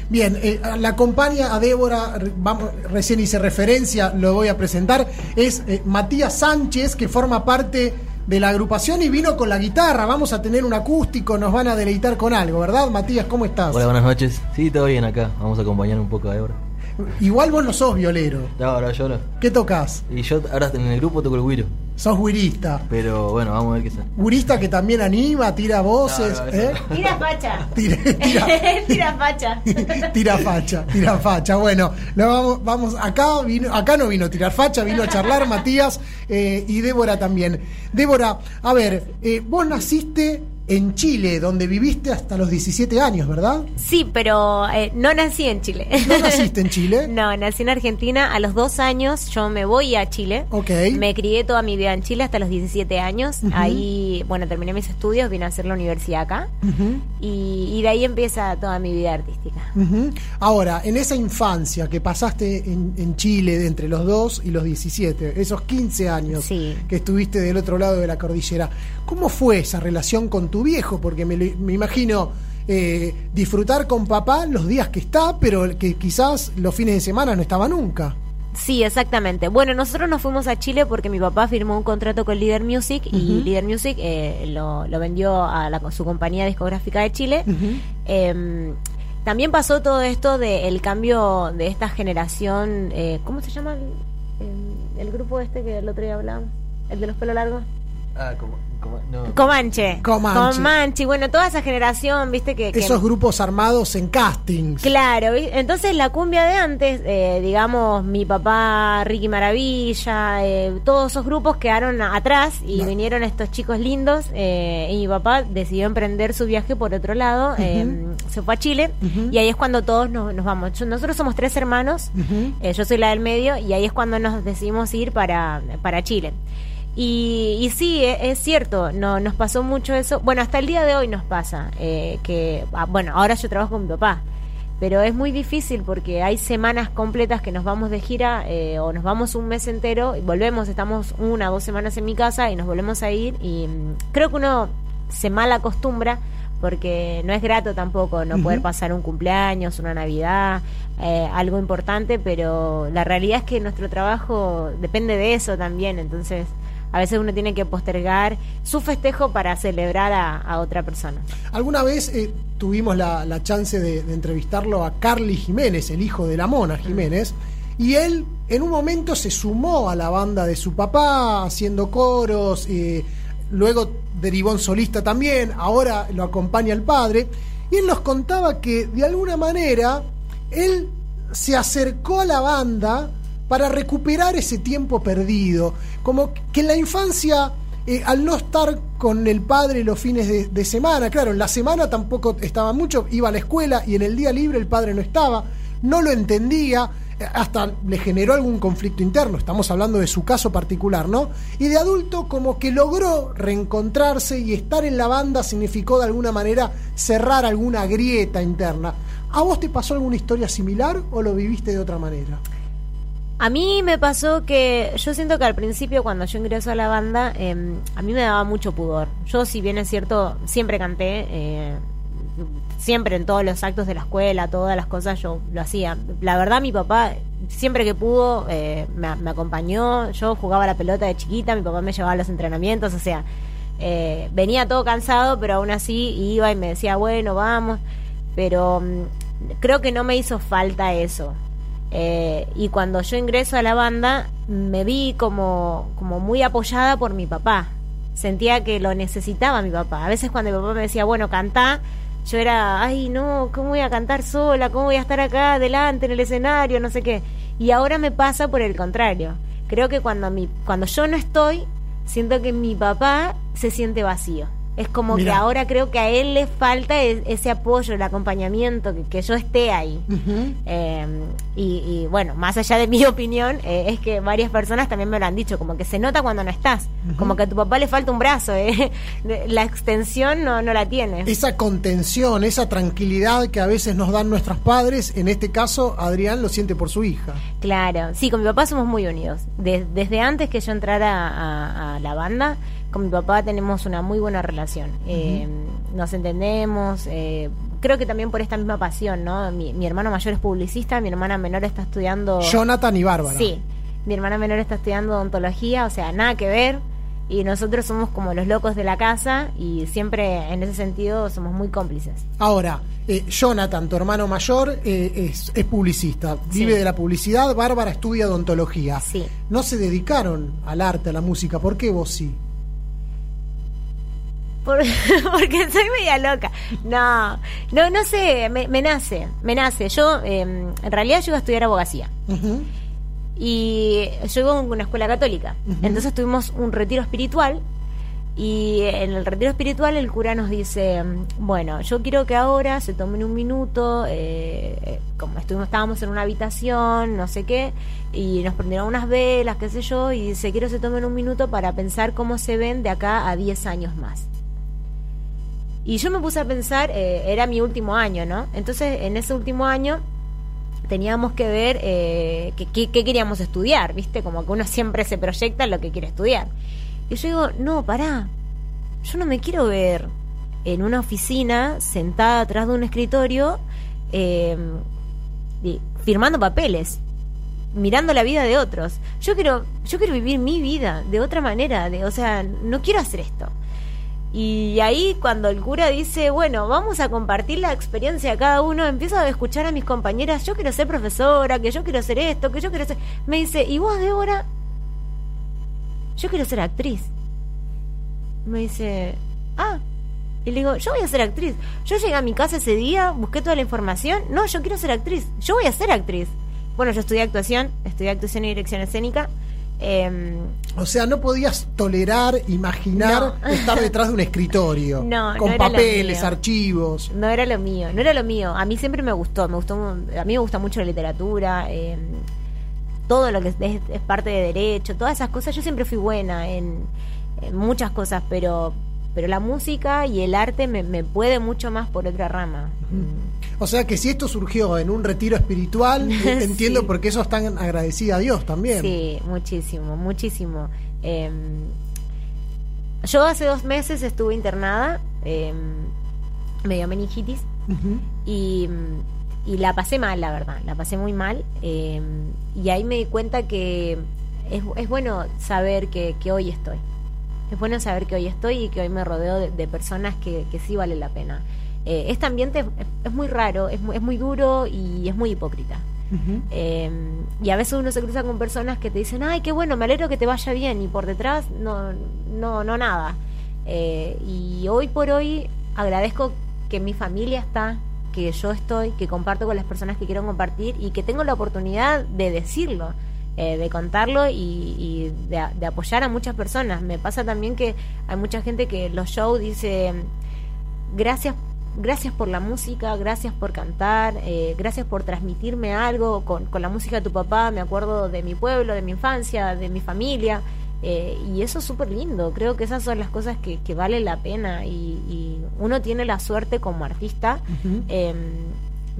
Bien, eh, la acompaña a Débora, vamos, recién hice referencia, lo voy a presentar, es eh, Matías Sánchez, que forma parte de la agrupación y vino con la guitarra, vamos a tener un acústico, nos van a deleitar con algo, ¿verdad? Matías, ¿cómo estás? Hola, buenas noches. Sí, todo bien acá. Vamos a acompañar un poco a Débora. Igual vos no sos violero, No, ahora yo no. ¿qué tocas? Y yo ahora en el grupo toco el güiro. Sos guirista. Pero bueno, vamos a ver qué sale. Guirista que también anima, tira voces, No, no, eso ¿eh? Tira facha. Tira, tira, Tira facha. tira facha, tira facha. Bueno, lo vamos, vamos, acá vino, acá no vino a tirar facha, vino a charlar Matías eh, y Débora también. Débora, a ver, eh, vos naciste en Chile, donde viviste hasta los 17 años, ¿verdad? Sí, pero eh, no nací en Chile. ¿No naciste en Chile? No, nací en Argentina. A los dos años yo me voy a Chile. Ok. Me crié toda mi vida en Chile hasta los 17 años. Ahí, bueno, terminé mis estudios, vine a hacer la universidad acá. Y, y de ahí empieza toda mi vida artística. Ahora, en esa infancia que pasaste en, en Chile entre los 2 y los 17, esos 15 años que estuviste del otro lado de la cordillera, ¿cómo fue esa relación con tu viejo? Porque me, lo- me imagino eh, disfrutar con papá los días que está, pero que quizás los fines de semana no estaba nunca. Sí, exactamente. Bueno, nosotros nos fuimos a Chile porque mi papá firmó un contrato con Leader Music y Ujú. Leader Music eh, lo, lo vendió a la- su compañía discográfica de Chile. Eh, también pasó todo esto del cambio de esta generación. eh, ¿Cómo se llama el, el- el grupo este que el otro día hablamos? El de los pelos largos. Ah, como no. Comanche. Comanche. Comanche. Bueno, toda esa generación, viste que... que- Esos grupos armados en castings. Claro, entonces la cumbia de antes, eh, digamos, mi papá, Ricky Maravilla, eh, todos esos grupos quedaron atrás y vinieron estos chicos lindos eh, y mi papá decidió emprender su viaje por otro lado, eh, se fue a Chile y ahí es cuando todos nos, nos vamos. Yo- nosotros somos tres hermanos, eh, yo soy la del medio y ahí es cuando nos decidimos ir para, para Chile. Y, y sí, e- es, cierto, no, nos pasó mucho eso. Bueno, hasta el día de hoy nos pasa. eh, que ah, Bueno, ahora yo trabajo con mi papá. Pero es muy difícil porque hay semanas completas que nos vamos de gira eh, o nos vamos un mes entero y volvemos, estamos una o dos semanas en mi casa y nos volvemos a ir. Y mm, creo que uno se mal acostumbra porque no es grato tampoco no poder pasar un cumpleaños, una Navidad, eh, algo importante, pero la realidad es que nuestro trabajo depende de eso también, entonces a veces uno tiene que postergar su festejo para celebrar a, otra persona. Alguna vez eh, tuvimos la, chance de, de entrevistarlo a Carly Jiménez, el hijo de la Mona Jiménez, y él en un momento se sumó a la banda de su papá haciendo coros, eh, luego derivó en solista también, ahora lo acompaña el padre, y él nos contaba que de alguna manera él se acercó a la banda para recuperar ese tiempo perdido, como que en la infancia eh, al no estar con el padre los fines de, de semana, claro, en la semana tampoco estaba mucho, iba a la escuela y en el día libre el padre no estaba, no lo entendía, eh, hasta le generó algún conflicto interno, estamos hablando de su caso particular, ¿no? Y de adulto como que logró reencontrarse y estar en la banda significó de alguna manera cerrar alguna grieta interna. ¿A vos te pasó alguna historia similar o lo viviste de otra manera? A mí me pasó que yo siento que al principio cuando yo ingreso a la banda, eh, a mí me daba mucho pudor. Yo, si bien es cierto, siempre canté, eh, siempre en todos los actos de la escuela, todas las cosas yo lo hacía. La verdad, mi papá, siempre que pudo, eh, me, me acompañó. Yo jugaba la pelota de chiquita, mi papá me llevaba a los entrenamientos, o sea, eh, venía todo cansado, pero aún así iba y me decía, bueno, vamos. Pero mm, creo que no me hizo falta eso. Eh, y cuando yo ingreso a la banda, me vi como, como muy apoyada por mi papá. Sentía que lo necesitaba mi papá. A veces cuando mi papá me decía, bueno, cantá, yo era, ay, no, ¿cómo voy a cantar sola? ¿Cómo voy a estar acá adelante en el escenario? No sé qué. Y ahora me pasa por el contrario. Creo que cuando, mi, cuando yo no estoy, siento que mi papá se siente vacío. Es como que ahora creo que a él le falta e- ese apoyo, el acompañamiento, que, que yo esté ahí. Eh, y, y, bueno, más allá de mi opinión, eh, es que varias personas también me lo han dicho, como que se nota cuando no estás, como que a tu papá le falta un brazo, eh. la extensión no, no la tiene. Esa contención, esa tranquilidad que a veces nos dan nuestros padres, en este caso Adrián lo siente por su hija. Claro, sí, con mi papá somos muy unidos. De- desde antes que yo entrara a, a la banda, con mi papá tenemos una muy buena relación. Eh, nos entendemos, eh, creo que también por esta misma pasión, ¿no? Mi, mi hermano mayor es publicista, mi hermana menor está estudiando... Jonathan y Bárbara. Sí, mi hermana menor está estudiando odontología, o sea, nada que ver. y nosotros somos como los locos de la casa y siempre en ese sentido somos muy cómplices. Ahora, eh, Jonathan, tu hermano mayor, eh, es, es publicista, vive Sí. de la publicidad, Bárbara estudia odontología. Sí. No se dedicaron al arte, a la música, ¿por qué vos sí? Por- porque soy media loca. No, no, no sé, me, me nace, me nace. Yo, eh, en realidad, yo iba a estudiar abogacía. Y yo iba a una escuela católica. Entonces tuvimos un retiro espiritual. Y en el retiro espiritual el cura nos dice, bueno, yo quiero que ahora se tomen un minuto, eh, eh, como estuvimos, estábamos en una habitación, no sé qué, y nos prendieron unas velas, qué sé yo, y dice, quiero que se tomen un minuto para pensar cómo se ven de acá a 10 años más. Y yo me puse a pensar, eh, era mi último año, ¿no? Entonces, en ese último año teníamos que ver eh, qué qué- qué queríamos estudiar, ¿viste? Como que uno siempre se proyecta en lo que quiere estudiar. Y yo digo, no, pará, yo no me quiero ver en una oficina sentada atrás de un escritorio eh, firmando papeles mirando la vida de otros yo quiero yo quiero vivir mi vida de otra manera de o sea no quiero hacer esto y ahí cuando el cura dice, bueno, vamos a compartir la experiencia de cada uno, empiezo a escuchar a mis compañeras, yo quiero ser profesora, que yo quiero hacer esto, que yo quiero ser... Me dice, ¿y vos, Débora? Yo quiero ser actriz. Me dice, ah. Y le digo, yo voy a ser actriz. Yo llegué a mi casa ese día, busqué toda la información. No, yo quiero ser actriz. Yo voy a ser actriz. Bueno, yo estudié actuación, estudié actuación y dirección escénica. Em, O sea, no podías tolerar, imaginar No. estar detrás de un escritorio. No, con no papeles, archivos. No era lo mío, no era lo mío. A mí siempre me gustó, me gustó, a mí me gusta mucho la literatura, eh, todo lo que es, es- es parte de derecho, todas esas cosas. Yo siempre fui buena en, en muchas cosas, pero pero la música y el arte me, me puede mucho más por otra rama. O sea que si esto surgió en un retiro espiritual, eh, entiendo Sí. por qué sos tan agradecida a Dios también. Sí, muchísimo, muchísimo. Eh, yo hace dos meses estuve internada, eh, me dio meningitis y, y la pasé mal, la verdad, la pasé muy mal. eh, y ahí me di cuenta que es, es bueno saber que, que hoy estoy. Es bueno saber que hoy estoy y que hoy me rodeo de, de personas que, que sí vale la pena. Eh, este ambiente es, es muy raro, es muy, es muy duro y es muy hipócrita. Eh, y a veces uno se cruza con personas que te dicen, ay, qué bueno, me alegro que te vaya bien, y por detrás no, no, no nada. Eh, y hoy por hoy agradezco que mi familia está, que yo estoy, que comparto con las personas que quiero compartir y que tengo la oportunidad de decirlo, eh, de contarlo y, y de, de apoyar a muchas personas. Me pasa también que hay mucha gente que los shows dice, gracias gracias por la música, gracias por cantar, eh, gracias por transmitirme algo con, con la música de tu papá, me acuerdo de mi pueblo, de mi infancia, de mi familia, eh, y eso es súper lindo, creo que esas son las cosas que, que valen la pena y, y uno tiene la suerte como artista eh,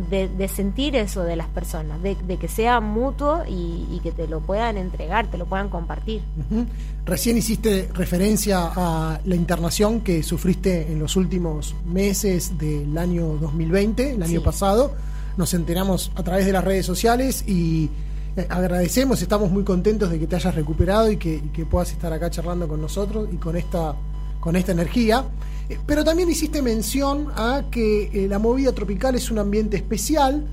de, de sentir eso de las personas, de, de que sea mutuo y, y que te lo puedan entregar, te lo puedan compartir. Ujú. Recién hiciste referencia a la internación que sufriste en los últimos meses del año 2020, el año Sí. pasado. Nos enteramos a través de las redes sociales y eh, agradecemos, estamos muy contentos de que te hayas recuperado y que, y que puedas estar acá charlando con nosotros y con esta, con esta energía. Pero también hiciste mención a que eh, la movida tropical es un ambiente especial,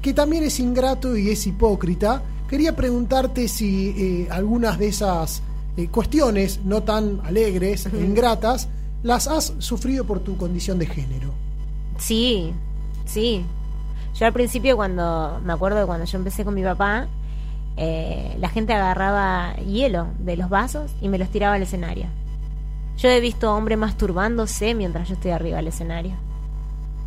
que también es ingrato y es hipócrita. Quería preguntarte si eh, algunas de esas eh, cuestiones no tan alegres ingratas las has sufrido por tu condición de género. Sí, sí. Yo al principio cuando, me acuerdo de cuando yo empecé con mi papá, eh, la gente agarraba hielo de los vasos y me los tiraba al escenario. Yo he visto a hombres masturbándose mientras yo estoy arriba del escenario.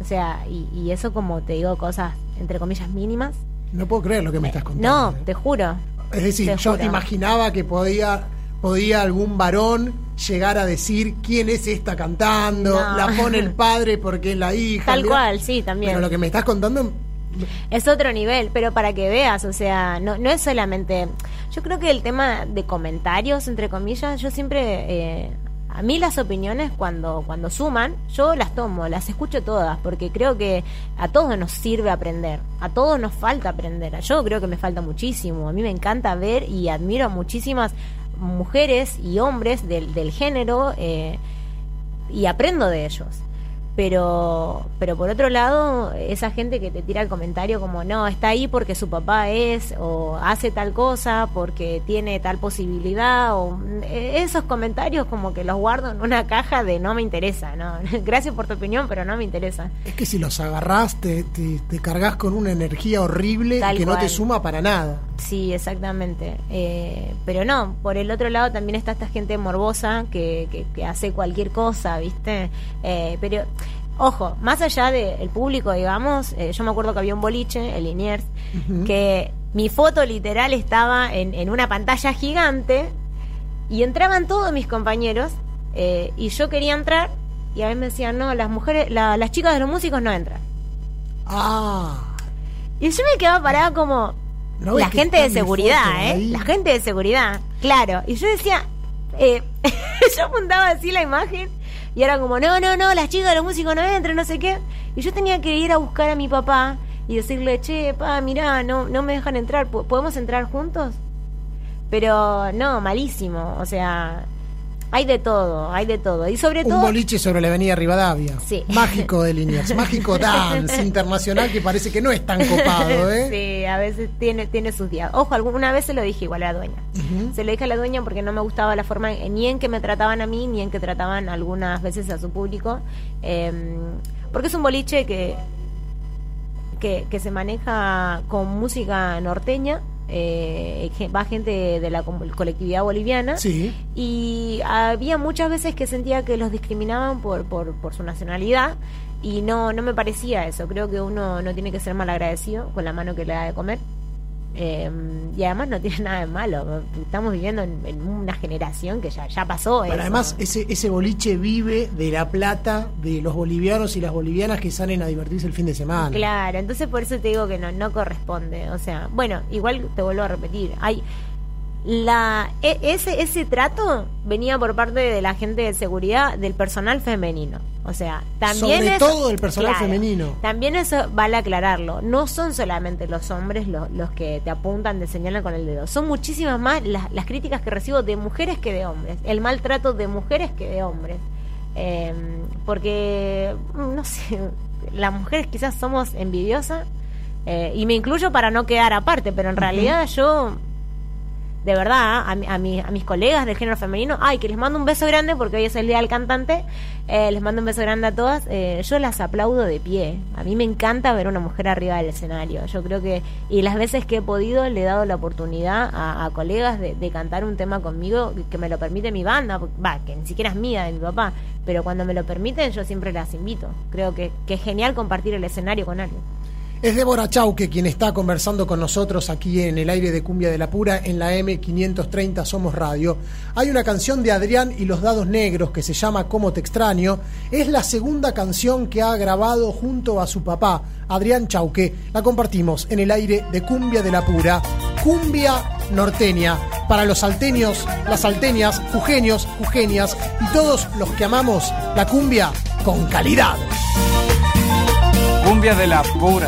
O sea, y, y eso como te digo, cosas entre comillas mínimas. No puedo creer lo que me estás contando. No, te juro. Es decir, te yo juro. imaginaba que podía, podía algún varón llegar a decir quién es esta cantando, No. la pone el padre porque es la hija. Tal cual, sí, también. Pero lo que me estás contando Es otro nivel, pero para que veas, o sea, no, no es solamente... Yo creo que el tema de comentarios, entre comillas, yo siempre... eh, a mí las opiniones cuando, cuando suman, yo las tomo, las escucho todas, porque creo que a todos nos sirve aprender, a todos nos falta aprender, yo creo que me falta muchísimo, a mí me encanta ver y admiro a muchísimas, mujeres y hombres del, del género eh, y aprendo de ellos. Pero, pero por otro lado, esa gente que te tira el comentario como, no, está ahí porque su papá es, o hace tal cosa porque tiene tal posibilidad, o eh, esos comentarios como que los guardo en una caja de no me interesa, ¿no? Gracias por tu opinión, pero no me interesa. Es que si los agarrás, te, te, te cargas con una energía horrible Tal que no te suma para nada. Sí, exactamente. Eh, pero no, por el otro lado también está esta gente morbosa que, que, que hace cualquier cosa, ¿viste? Eh, pero, ojo, más allá del público, digamos, eh, yo me acuerdo que había un boliche, el Liniers, que mi foto literal estaba en, en una pantalla gigante y entraban todos mis compañeros eh, y yo quería entrar y a mí me decían, no, las mujeres, la- las chicas de los músicos no entran. Ah. Y yo me quedaba parada como ¿No ves la gente de seguridad, ¿eh? ahí? La gente de seguridad, claro. Y yo decía, eh, yo apuntaba así la imagen y era como, no, no, no, las chicas los músicos no entran, no sé qué. Y yo tenía que ir a buscar a mi papá y decirle, che, pa, mirá, no, no me dejan entrar, ¿po- ¿podemos entrar juntos? Pero no, malísimo, o sea, hay de todo, hay de todo. Y sobre Un todo... boliche sobre la avenida Rivadavia. Sí. Mágico de líneas. Mágico dance internacional que parece que no es tan copado, ¿eh? Sí, a veces tiene, tiene sus días. Ojo, alguna vez se lo dije igual a la dueña. Se lo dije a la dueña porque no me gustaba la forma eh, ni en que me trataban a mí, ni en que trataban algunas veces a su público. Eh, porque es un boliche que, que, que se maneja con música norteña. Eh, va gente de la colectividad boliviana Sí. y había muchas veces que sentía que los discriminaban por, por, por su nacionalidad y no, no me parecía eso. Creo que uno no tiene que ser mal agradecido con la mano que le da de comer. Eh, y además no tiene nada de malo. Estamos viviendo en, en una generación que ya, ya pasó. Pero eso. además, ese, ese boliche vive de la plata de los bolivianos y las bolivianas que salen a divertirse el fin de semana. Claro, entonces por eso te digo que no, no corresponde. O sea, bueno, igual te vuelvo a repetir. Hay la e- ese ese trato venía por parte de la gente de seguridad del personal femenino. O sea, también Sobre eso- todo del personal claro, femenino. También eso vale aclararlo. No son solamente los hombres los, los que te apuntan, te señalan con el dedo. Son muchísimas más las, las críticas que recibo de mujeres que de hombres. El maltrato de mujeres que de hombres. Eh, porque, no sé, las mujeres quizás somos envidiosas. eh, y me incluyo para no quedar aparte, pero en realidad yo de verdad, a, mi- a, mi- a mis colegas del género femenino, ay, que les mando un beso grande porque hoy es el día del cantante, eh, les mando un beso grande a todas, eh, yo las aplaudo de pie. A mí me encanta ver una mujer arriba del escenario. Yo creo que, y las veces que he podido, le he dado la oportunidad a, a colegas de, de cantar un tema conmigo que me lo permite mi banda, va, que ni siquiera es mía, de mi papá, pero cuando me lo permiten yo siempre las invito. Creo que, que es genial compartir el escenario con alguien. Es Débora Chauque quien está conversando con nosotros aquí en el aire de Cumbia de la Pura en la M530 Somos Radio. Hay una canción de Adrián y los Dados Negros que se llama Cómo te extraño. Es la segunda canción que ha grabado junto a su papá, Adrián Chauque. La compartimos en el aire de Cumbia de la Pura. Cumbia norteña. Para los salteños, las salteñas, jujeños, jugenias y todos los que amamos la cumbia con calidad. De la pura.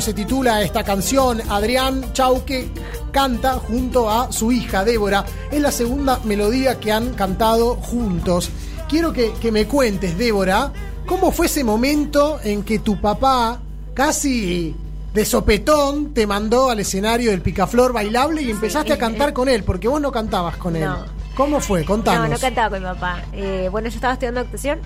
Se titula esta canción. Adrián Chauque canta junto a su hija Débora. Es la segunda melodía que han cantado juntos. Quiero que, que me cuentes, Débora, cómo fue ese momento en que tu papá, casi de sopetón, te mandó al escenario del picaflor bailable y empezaste a cantar con él, porque vos no cantabas con él. No. ¿Cómo fue? Contanos. No, no cantaba con mi papá. Eh, bueno, yo estaba estudiando actuación.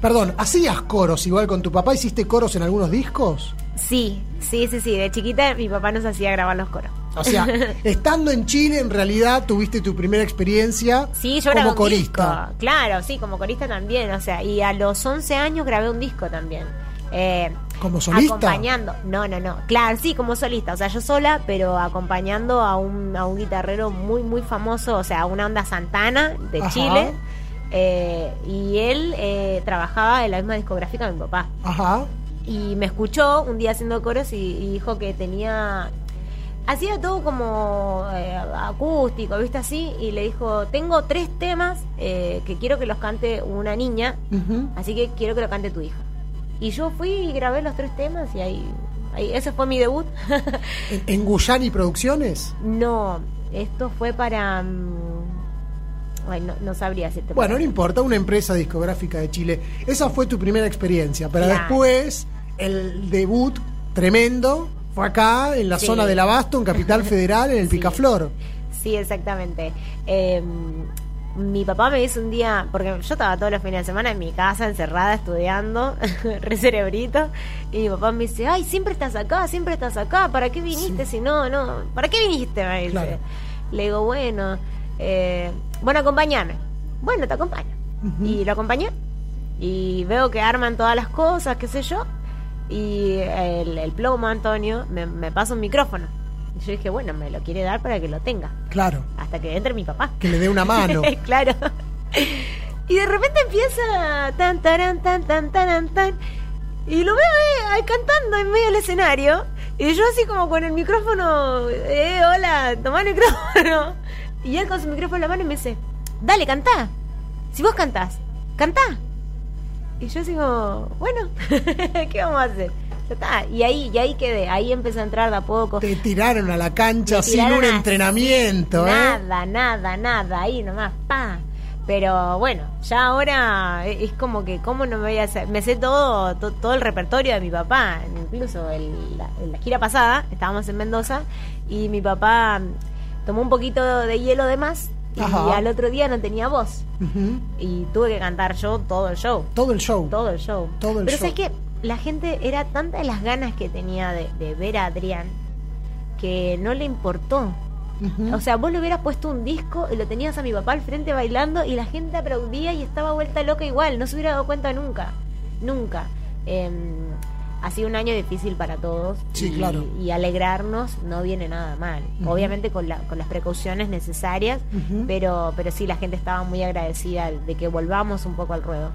Perdón, ¿hacías coros igual con tu papá? ¿Hiciste coros en algunos discos? Sí, sí, sí, sí. De chiquita mi papá nos hacía grabar los coros. O sea, estando en Chile, en realidad tuviste tu primera experiencia Sí, yo como disco. corista. Claro, sí, como corista también. O sea, y a los 11 años grabé un disco también. Eh, ¿Como solista? Acompañando. No, no, no. Claro, sí, como solista. O sea, yo sola, pero acompañando a un, a un guitarrero muy, muy famoso. O sea, una onda Santana de Ajá. Chile. Eh, y él eh, trabajaba en la misma discográfica de mi papá. Ajá. Y me escuchó un día haciendo coros y, y dijo que tenía. Hacía todo como eh, acústico, ¿viste así? Y le dijo: Tengo tres temas eh, que quiero que los cante una niña, así que quiero que lo cante tu hija. Y yo fui y grabé los tres temas y ahí. ahí ese fue mi debut. ¿En, en Guyani Producciones? no, esto fue para. mm, ay, no, no sabría decirte. Bueno, no importa, una empresa discográfica de Chile. Esa fue tu primera experiencia, pero Claro. después el debut tremendo fue acá, en la Sí. zona del Abasto, en Capital Federal, en el Picaflor. Sí, exactamente. Eh, mi papá me dice un día, porque yo estaba todos los fines de semana en mi casa, encerrada, estudiando, re cerebrito, y mi papá me dice, ay, siempre estás acá, siempre estás acá, ¿para qué viniste si no, no? ¿Para qué viniste? Me dice. Claro. Le digo, bueno, eh, bueno, acompáñame. Bueno, te acompaño. Y lo acompañé, y veo que arman todas las cosas, qué sé yo, y el, el plomo, Antonio, me, me pasa un micrófono. Y yo dije, bueno, me lo quiere dar para que lo tenga Claro, hasta que entre mi papá. que le dé una mano. claro. Y de repente empieza tan taran tan tan taran tan y lo veo ahí, ahí cantando en medio del escenario y yo así como con el micrófono, eh, hola, toma el micrófono. Y él con su micrófono en la mano y me dice, "Dale, cantá. Si vos cantás, cantá." Y yo como, bueno, ¿qué vamos a hacer? Ya está. Y ahí, y ahí quedé, ahí empecé a entrar de a poco. Te tiraron a la cancha sin un entrenamiento, ¿eh? Nada, nada, nada, ahí nomás, pa. Pero bueno, ya ahora es es como que, ¿cómo no me voy a hacer? Me sé todo, to- todo, el repertorio de mi papá. Incluso el- la, en la gira pasada, estábamos en Mendoza, y mi papá mm, tomó un poquito de hielo de más, y al otro día no tenía voz. Y tuve que cantar yo todo el show. Todo el show. Todo el show. Todo el Pero show. sabes que la gente era tantas las ganas que tenía de, de ver a Adrián que no le importó. O sea, vos le hubieras puesto un disco y lo tenías a mi papá al frente bailando y la gente aplaudía y estaba vuelta loca igual. No se hubiera dado cuenta nunca. Nunca. Eh, ha sido un año difícil para todos. Sí, y, claro. y alegrarnos no viene nada mal. Obviamente con, la- con las precauciones necesarias, pero, pero sí, la gente estaba muy agradecida de que volvamos un poco al ruedo.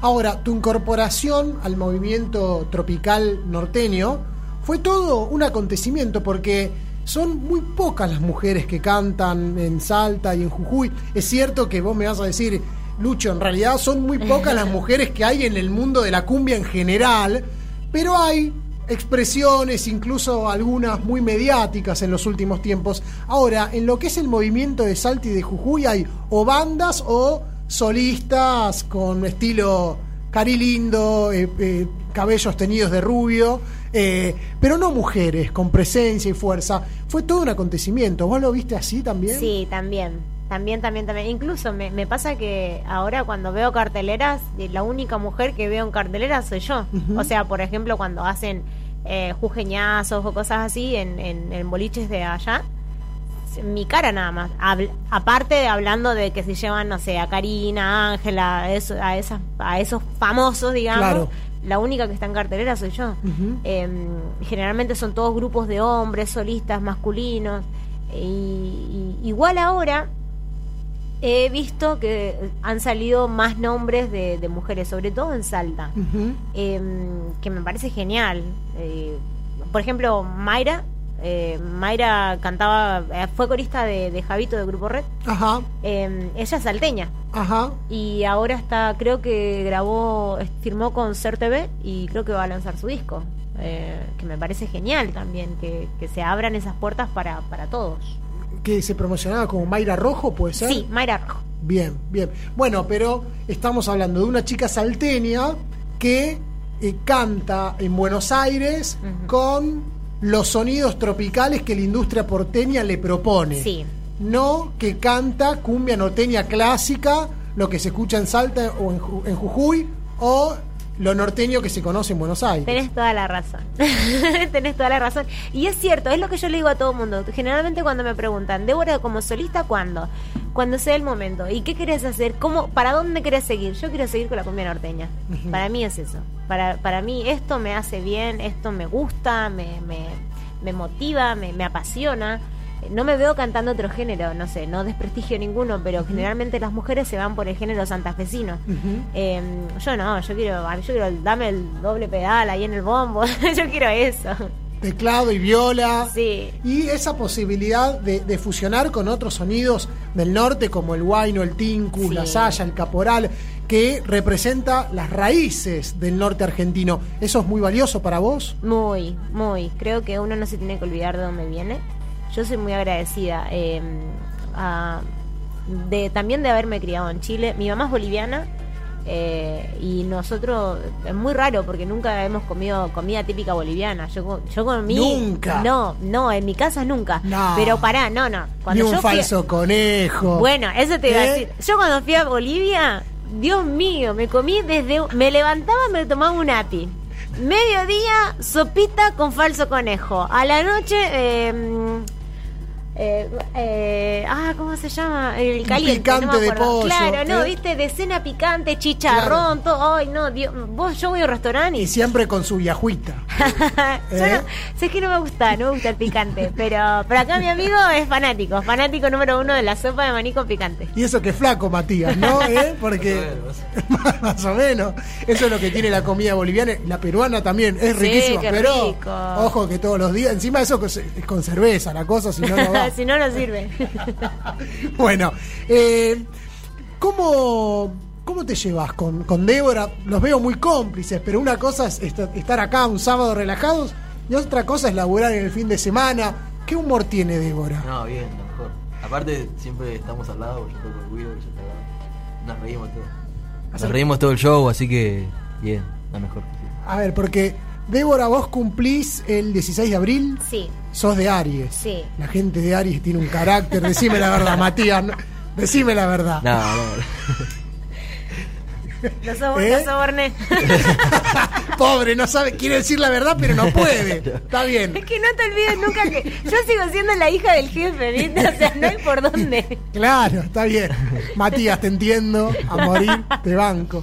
Ahora, tu incorporación al movimiento tropical norteño fue todo un acontecimiento porque son muy pocas las mujeres que cantan en Salta y en Jujuy. Es cierto que vos me vas a decir, Lucho, en realidad son muy pocas las mujeres que hay en el mundo de la cumbia en general, pero hay expresiones, incluso algunas muy mediáticas en los últimos tiempos. Ahora, en lo que es el movimiento de Salta y de Jujuy hay o bandas o solistas con estilo cari lindo, eh, eh, cabellos teñidos de rubio, eh, pero no mujeres con presencia y fuerza. Fue todo un acontecimiento. ¿Vos lo viste así también? Sí, también. También, también, también. Incluso me, me pasa que ahora cuando veo carteleras, la única mujer que veo en carteleras soy yo. O sea, por ejemplo, cuando hacen eh, jujeñazos o cosas así en, en, en boliches de allá, mi cara nada más. Habl- aparte de hablando de que se llevan, no sé, a Karina, a Ángela, a, eso- a, esas, a esos famosos, digamos. Claro. La única que está en cartelera soy yo. Eh, generalmente son todos grupos de hombres, solistas, masculinos. Y, y- igual ahora he visto que han salido más nombres de, de mujeres, sobre todo en Salta, eh, que me parece genial. Eh, por ejemplo, Mayra. eh, Mayra cantaba, eh, fue corista de, de Javito de Grupo Red. Ajá, Eh, ella es salteña ajá. y ahora está, creo que grabó, firmó con Ser TV y creo que va a lanzar su disco. eh, que me parece genial también, que, que se abran esas puertas para, para todos. Que se promocionaba como Mayra Rojo, ¿puede ser? Sí, Mayra Rojo. Bien, bien. Bueno, pero estamos hablando de una chica salteña que eh, canta en Buenos Aires con los sonidos tropicales que la industria porteña le propone. Sí. No que canta cumbia norteña clásica, lo que se escucha en Salta o en, en Jujuy, o lo norteño que se conoce en Buenos Aires. Tenés toda la razón. Tenés toda la razón. Y es cierto, es lo que yo le digo a todo el mundo. Generalmente cuando me preguntan, Débora, como solista, ¿cuándo? Cuando sea el momento. ¿Y qué querés hacer? ¿Cómo, ¿Para dónde querés seguir? Yo quiero seguir con la cumbia norteña. Para mí es eso. Para, para mí esto me hace bien, esto me gusta, me, me, me motiva, me, me apasiona. No me veo cantando otro género, no sé, no desprestigio ninguno, pero generalmente las mujeres se van por el género santafesino. Eh, yo no, yo quiero, yo quiero, dame el doble pedal ahí en el bombo, yo quiero eso. Teclado y viola. Sí. Y esa posibilidad de, de fusionar con otros sonidos del norte como el guayno, el tincu, la saya, el caporal, que representa las raíces del norte argentino. ¿Eso es muy valioso para vos? Muy, muy. Creo que uno no se tiene que olvidar de dónde viene. Yo soy muy agradecida eh, a- de también de haberme criado en Chile. Mi mamá es boliviana eh, y nosotros es muy raro porque nunca hemos comido comida típica boliviana. Yo yo comí Nunca. No, no, en mi casa nunca. No. Pero pará, no, no. Ni Cuando un yo fui falso conejo. Bueno, eso te iba a ¿Eh? decir. Yo cuando fui a Bolivia, Dios mío, me comí desde. Me levantaba, me tomaba un api. Mediodía, sopita con falso conejo. A la noche, eh, eh, eh, ah, ¿cómo se llama? El caliente. picante no me de pollo, Claro, no, ¿eh? viste, de cena picante, chicharrón, todo. Ay, no, Dios, vos, yo voy a un restaurante y Y siempre con su viajuita. yo ¿Eh? no, sé que no me gusta, no me gusta el picante, pero, pero acá mi amigo es fanático, fanático número uno de la sopa de maní con picante. Y eso que flaco, Matías, ¿no? ¿Eh? Porque más o menos. Eso es lo que tiene la comida boliviana. La peruana también es Sí, riquísima, pero rico. ojo que todos los días. Encima eso es con cerveza, la cosa, si no, no va. Si no, no sirve. Bueno, eh, ¿cómo, ¿cómo te llevas con, con Débora? Los veo muy cómplices, pero una cosa es esta- estar acá un sábado relajados y otra cosa es laburar en el fin de semana. ¿Qué humor tiene Débora? No, bien, lo mejor. Aparte, siempre estamos al lado, yo toco el Guido, ella está al lado. Nos reímos todo. Nos reímos todo el show, así que bien, lo mejor. A ver, porque Débora, vos cumplís el 16 de abril, Sí, sos de Aries. sí. La gente de Aries tiene un carácter. Decime la verdad, Matías. Decime la verdad. No, no. Lo, sobor- ¿Eh? lo soborné. Pobre, no sabe, quiere decir la verdad, pero no puede. Está bien. es que no te olvides nunca que yo sigo siendo la hija del jefe, ¿viste? O sea, no hay por dónde. Claro, está bien. Matías, te entiendo. A morir, te banco.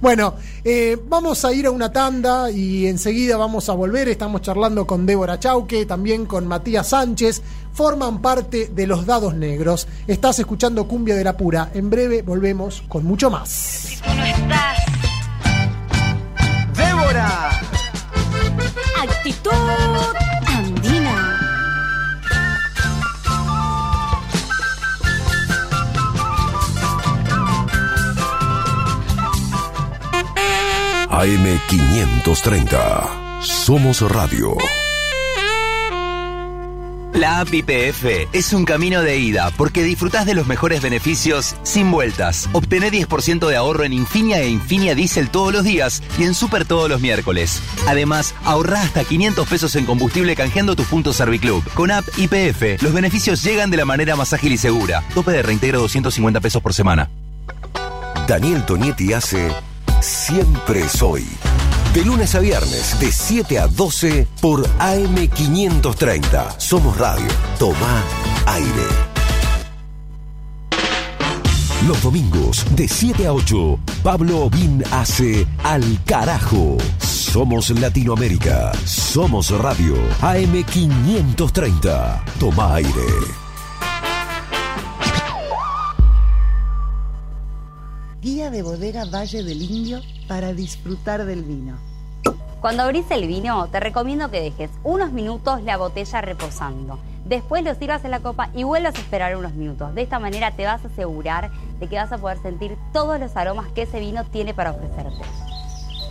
Bueno, eh, vamos a ir a una tanda y enseguida vamos a volver. Estamos charlando con Débora Chauque, también con Matías Sánchez. Forman parte de los Dados Negros. Estás escuchando Cumbia de la Pura. En breve volvemos con mucho más. ¡Débora! Actitud andina. AM530. Somos Radio. La app IPF es un camino de ida porque disfrutás de los mejores beneficios sin vueltas. Obtené 10% de ahorro en Infinia e Infinia Diesel todos los días y en Super todos los miércoles. Además, ahorrá hasta 500 pesos en combustible canjeando tus puntos Serviclub. Con app IPF, los beneficios llegan de la manera más ágil y segura. Tope de reintegro 250 pesos por semana. Daniel Tonietti hace Siempre Soy. De lunes a viernes, de 7 a 12 por AM530. Somos Radio. Toma aire. Los domingos, de 7 a 8, Pablo Obín hace Al Carajo. Somos Latinoamérica. Somos Radio. AM530. Toma aire. Guía de bodega Valle del Indio para disfrutar del vino. Cuando abrís el vino, te recomiendo que dejes unos minutos la botella reposando. Después lo sirvas en la copa y vuelvas a esperar unos minutos. De esta manera te vas a asegurar de que vas a poder sentir todos los aromas que ese vino tiene para ofrecerte.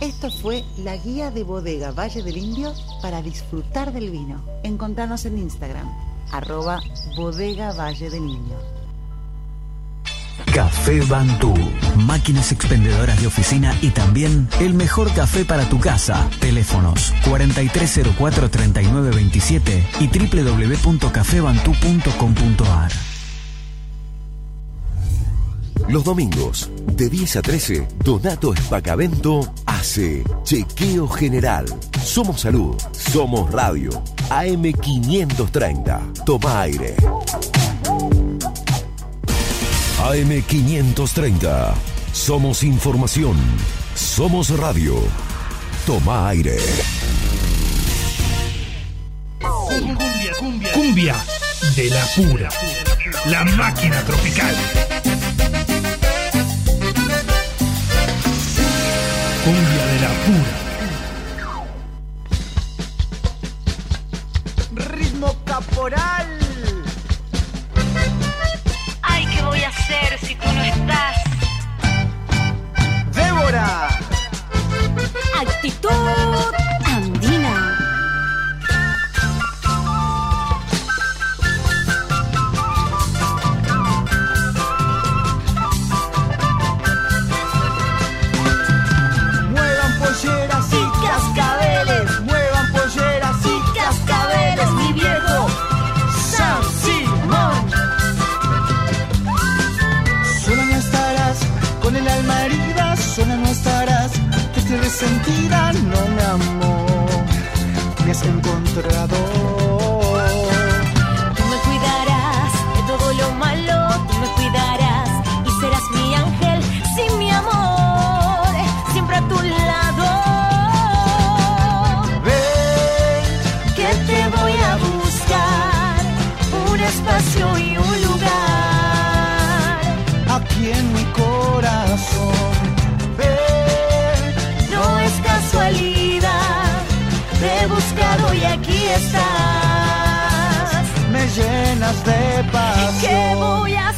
Esto fue la guía de bodega Valle del Indio para disfrutar del vino. Encontranos en Instagram, arroba bodega Valle del Indio. Café Bantú. Máquinas expendedoras de oficina y también el mejor café para tu casa. Teléfonos 4304-3927 y www.cafebantú.com.ar. Los domingos, de 10 a 13, Donato Espacavento hace Chequeo General. Somos Salud, somos Radio. AM530. Toma aire. AM530. Somos información. Somos radio. Toma aire. Cumbia, cumbia, cumbia de la pura. La máquina tropical. Cumbia de la pura. Ritmo caporal. Hacer si tú no estás? Débora. Actitud resentida. No, mi amor. Me has encontrado. Llenas de paz. ¿Qué voy a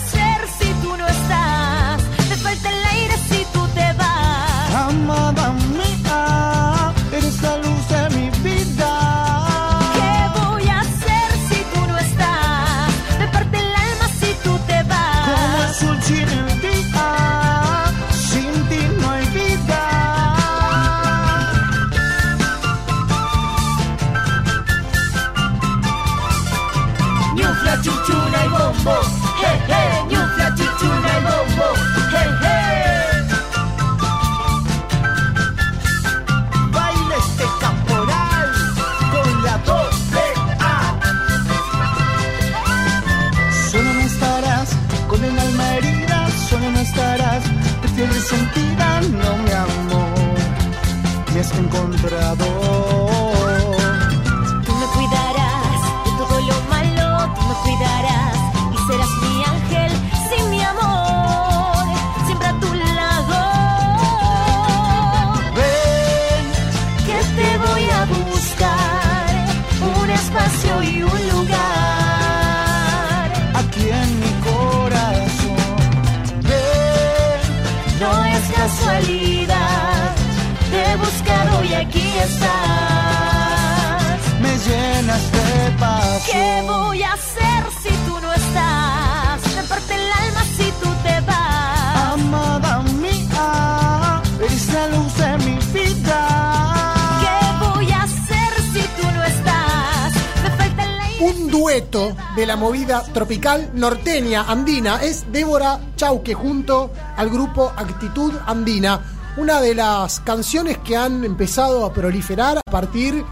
movida tropical norteña andina es Débora Chauque junto al grupo Actitud Andina, una de las canciones que han empezado a proliferar a partir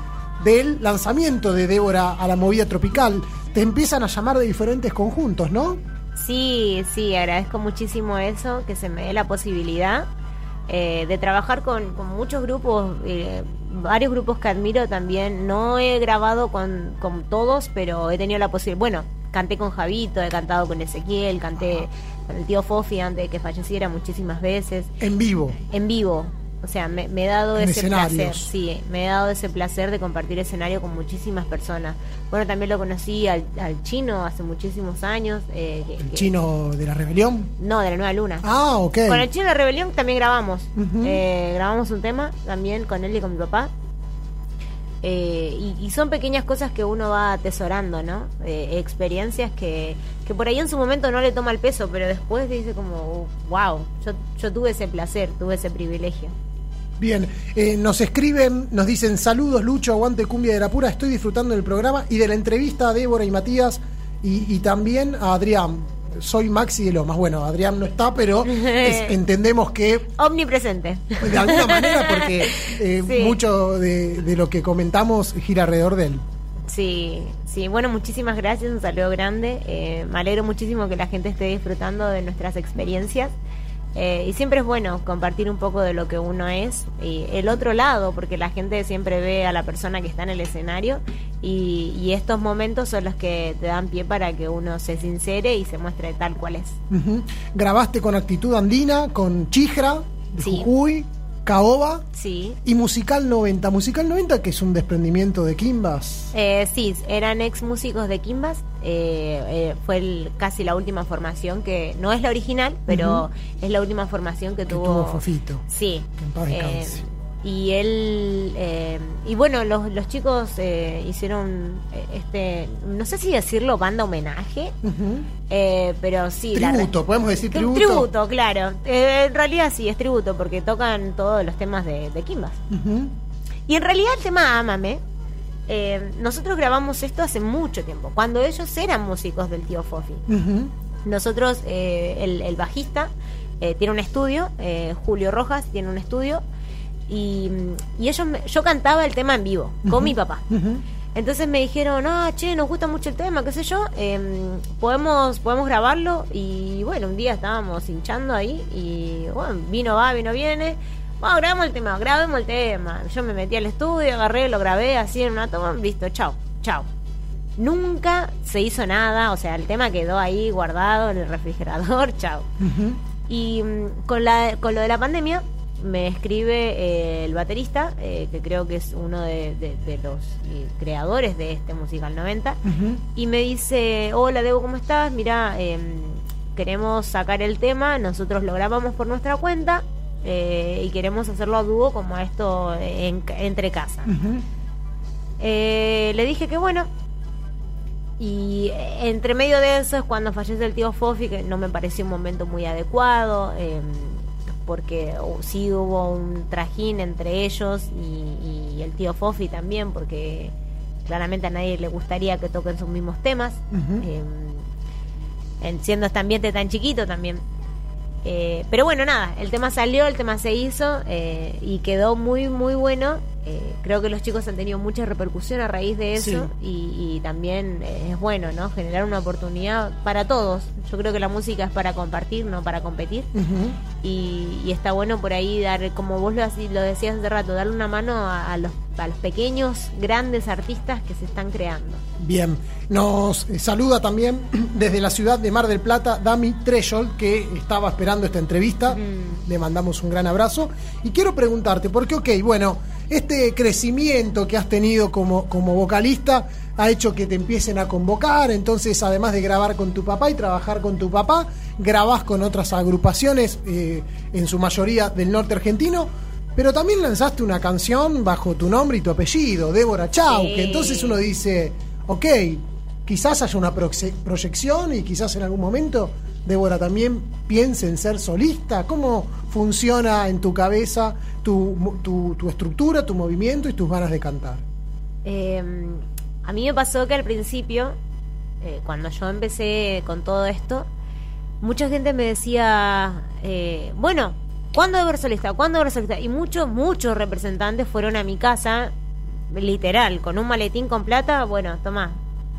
del lanzamiento de Débora a la movida tropical. Te empiezan a llamar de diferentes conjuntos, ¿no? Sí, sí, agradezco muchísimo eso, que se me dé la posibilidad eh, de trabajar con, muchos grupos, eh, varios grupos que admiro también. No he grabado con, con todos, pero he tenido la posibilidad. Bueno, canté con Javito, he cantado con Ezequiel, canté con el tío Fofi antes de que falleciera muchísimas veces. En vivo. En vivo. O sea, me, me he dado En ese placer, escenarios. sí, me he dado ese placer de compartir escenario con muchísimas personas. Bueno, también lo conocí al, al chino hace muchísimos años. eh, que- El que- chino de la rebelión. No, de la Nueva Luna. Ah, ok. Con el chino de Rebelión también grabamos. Eh, grabamos un tema también con él y con mi papá. Eh, y, son pequeñas cosas que uno va atesorando, ¿no? Eh, experiencias que, que por ahí en su momento no le toma el peso, pero después dice como, wow, yo, yo tuve ese placer, tuve ese privilegio. Bien, eh, nos escriben, nos dicen saludos Lucho, aguante cumbia de la pura, estoy disfrutando del programa y de la entrevista a Débora y Matías y también a Adrián. Soy Maxi de Lomas. Bueno, Adrián no está, pero es- entendemos que Omnipresente. de alguna manera, porque eh, Sí. mucho de, de lo que comentamos gira alrededor de él. Sí, sí, bueno, muchísimas gracias, un saludo grande. Eh, me alegro muchísimo que la gente esté disfrutando de nuestras experiencias. Eh, y siempre es bueno compartir un poco de lo que uno es y el otro lado, porque la gente siempre ve a la persona que está en el escenario y, y estos momentos son los que te dan pie para que uno se sincere y se muestre tal cual es. Grabaste con Actitud Andina, con Chijra, de Sí. Jujuy, Caoba Sí. y Musical 90. Musical 90, que es un desprendimiento de Kimbas. Eh, sí, eran ex músicos de Kimbas. eh, eh, fue el- casi la última formación que no es la original, pero es la última formación que, Que tuvo, tuvo Fofito. Sí. En paz eh. Y él eh, y bueno los, los chicos eh, hicieron eh, este no sé si decirlo banda homenaje eh, pero sí la- Tributo, podemos decir tributo. tributo claro en realidad sí es tributo porque tocan todos los temas de, de Kimbas Ujú. y en realidad el tema Ámame, eh, nosotros grabamos esto hace mucho tiempo, cuando ellos eran músicos del tío Fofi. Nosotros, el, el bajista, tiene un estudio, Julio Rojas tiene un estudio, y, y ellos me- yo cantaba el tema en vivo, con mi papá. Entonces me dijeron, ah, che, nos gusta mucho el tema, qué sé yo, em, podemos, podemos grabarlo. Y bueno, un día estábamos hinchando ahí y bueno, vino va, vino viene. Bueno, grabamos el tema, grabemos el tema. Yo me metí al estudio, agarré, lo grabé así en una toma, listo, chao, chao. Nunca se hizo nada, o sea, el tema quedó ahí guardado en el refrigerador, chao. Ujú. Y mm, con, la, con lo de la pandemia, me escribe eh, el baterista, eh, que creo que es uno de, de- de los eh, creadores de este Musical 90, Ujú. y me dice, hola Debo, ¿cómo estás? Mira, em, queremos sacar el tema, nosotros lo grabamos por nuestra cuenta y queremos hacerlo a dúo como esto en- entre casa. Le dije que bueno. Y entre medio de eso es cuando fallece el tío Fofi, que no me pareció un momento muy adecuado, eh, porque uh, sí hubo un trajín entre ellos y, y el tío Fofi también, porque claramente a nadie le gustaría que toquen sus mismos temas, Ujú. eh, en- siendo este ambiente tan chiquito también. Eh, pero bueno, nada, el tema salió, el tema se hizo eh, y quedó muy, muy bueno. Eh, creo que los chicos han tenido mucha repercusión a raíz de eso y, y también eh, es bueno, ¿no? Generar una oportunidad para todos. Yo creo que la música es para compartir, no para competir. Y, y está bueno por ahí dar, como vos lo, lo decías hace rato, darle una mano a, a los, a los pequeños, grandes artistas que se están creando. Bien, nos saluda también desde la ciudad de Mar del Plata Dami Treshol, que estaba esperando esta entrevista. Le mandamos un gran abrazo. Y quiero preguntarte, porque, ok, bueno, este crecimiento que has tenido como, como vocalista ha hecho que te empiecen a convocar. Entonces, además de grabar con tu papá y trabajar con tu papá, grabás con otras agrupaciones, eh, en su mayoría del norte argentino. Pero también lanzaste una canción bajo tu nombre y tu apellido, Débora Chau, Sí. que entonces uno dice, ok, quizás haya una proyección y quizás en algún momento Débora también piense en ser solista. ¿Cómo funciona en tu cabeza tu, tu- tu estructura, tu movimiento y tus ganas de cantar? Eh, a mí me pasó que al principio, eh, cuando yo empecé con todo esto, mucha gente me decía, eh, bueno, ¿cuándo debo ser solista? ¿Cuándo debo ser solista? Y muchos, muchos representantes fueron a mi casa, literal, con un maletín con plata, bueno, toma,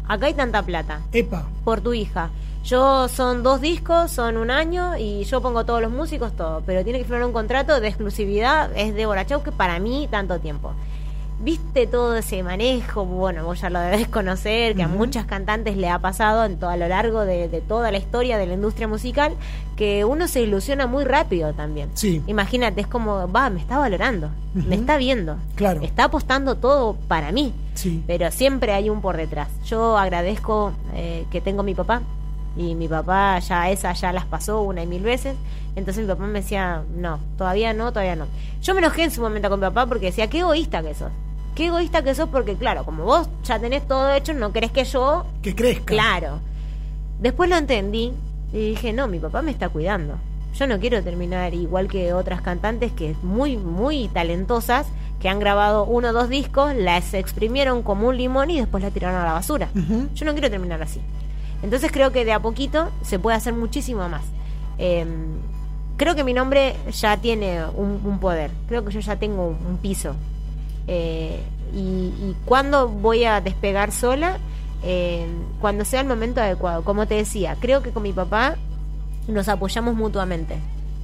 acá hay tanta plata. Epa. Por tu hija. Yo son dos discos, son un año y yo pongo todos los músicos, todo. Pero tiene que firmar un contrato de exclusividad, es de Chau, que para mí tanto tiempo. Viste todo ese manejo, bueno, vos ya lo debes conocer, que a muchas cantantes le ha pasado en todo, a lo largo de, de toda la historia de la industria musical, que uno se ilusiona muy rápido también. Sí. Imagínate, es como, va, me está valorando, me está viendo, Claro. está apostando todo para mí, Sí. pero siempre hay un por detrás. Yo agradezco eh, que tengo mi papá, y mi papá ya esa ya las pasó una y mil veces. Entonces mi papá me decía, no, todavía no, todavía no. Yo me enojé en su momento con mi papá porque decía, qué egoísta que sos. Qué egoísta que sos porque, claro, como vos ya tenés todo hecho, no querés que yo... Que crezca. Claro. Después lo entendí y dije, no, mi papá me está cuidando. Yo no quiero terminar igual que otras cantantes que muy, muy talentosas, que han grabado uno o dos discos, las exprimieron como un limón y después la tiraron a la basura. Yo no quiero terminar así. Entonces creo que de a poquito se puede hacer muchísimo más. Eh, creo que mi nombre ya tiene un, un poder. Creo que yo ya tengo un piso. Eh, y, y cuando voy a despegar sola, Eh, cuando sea el momento adecuado. Como te decía, creo que con mi papá nos apoyamos mutuamente.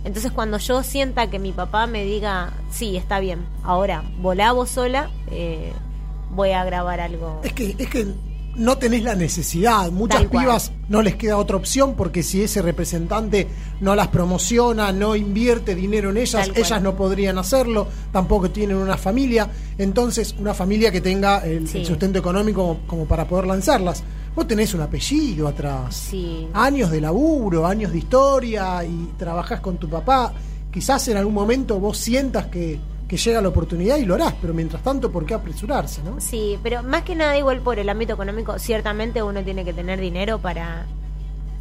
Entonces cuando yo sienta que mi papá me diga, sí, está bien, ahora volá sola, eh, voy a grabar algo. Es que, es que no tenés la necesidad. Muchas Tal cual. pibas no les queda otra opción porque si ese representante no las promociona, no invierte dinero en ellas, Tal cual. ellas no podrían hacerlo, tampoco tienen una familia. Entonces, una familia que tenga el, Sí. el sustento económico como, como para poder lanzarlas. Vos tenés un apellido atrás. Sí. Años de laburo, años de historia y trabajás con tu papá. Quizás en algún momento vos sientas que, que llega la oportunidad y lo harás, pero mientras tanto, ¿por qué apresurarse, no? Sí, pero más que nada igual por el ámbito económico, ciertamente uno tiene que tener dinero para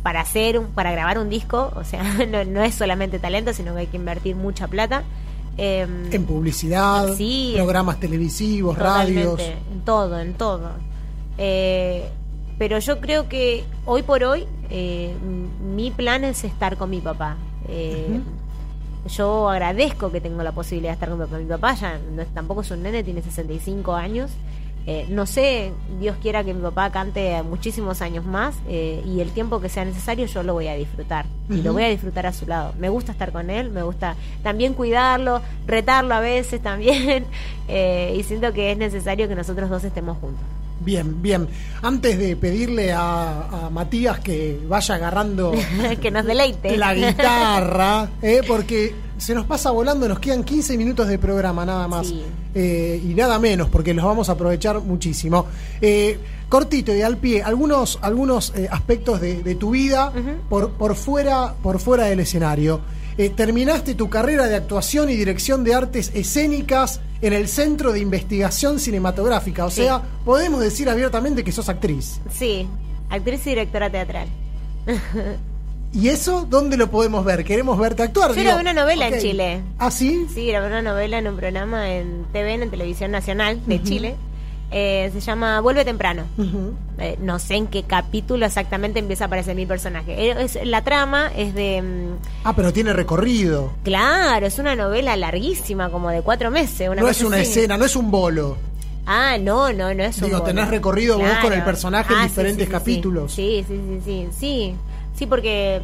para hacer un, para grabar un disco, o sea, no, no es solamente talento, sino que hay que invertir mucha plata. Em, En publicidad, Sí, programas televisivos, radios. En todo, en todo. Eh, pero yo creo que hoy por hoy eh, mi plan es estar con mi papá. Eh, Yo agradezco que tengo la posibilidad de estar con mi papá. Mi papá ya no es- tampoco es un nene, tiene 65 años. Eh, no sé, Dios quiera que mi papá cante muchísimos años más eh, y el tiempo que sea necesario yo lo voy a disfrutar. Y lo voy a disfrutar a su lado. Me gusta estar con él, me gusta también cuidarlo, retarlo a veces también. eh, y siento que es necesario que nosotros dos estemos juntos. Bien, bien. Antes de pedirle a, a Matías que vaya agarrando que nos deleite. la guitarra, ¿eh? porque se nos pasa volando, nos quedan 15 minutos de programa nada más. Sí. Eh, y nada menos, porque los vamos a aprovechar muchísimo. Eh, cortito y al pie, algunos, algunos aspectos de, de tu vida por, por, fuera, por fuera del escenario. Eh, terminaste tu carrera de actuación y dirección de artes escénicas en el Centro de Investigación Cinematográfica. O Sí. sea, podemos decir abiertamente que sos actriz. Sí, actriz y directora teatral. ¿Y eso dónde lo podemos ver? Queremos verte actuar. Yo grabé una novela en Chile. ¿Ah, sí? Sí, grabé una novela en un programa en TVN, en Televisión Nacional de. Chile. Eh, se llama Vuelve temprano. Eh, no sé en qué capítulo exactamente empieza a aparecer mi personaje. Eh, es- la trama es de... mm, Ah, pero tiene recorrido. claro, es una novela larguísima, como de cuatro meses. Una no es una así. escena, no es un bolo. Ah, no, no, no es un Digo, bolo. tenés recorrido vos con el personaje en Ah, diferentes sí, sí, capítulos. Sí, sí, sí, sí, sí. Sí, porque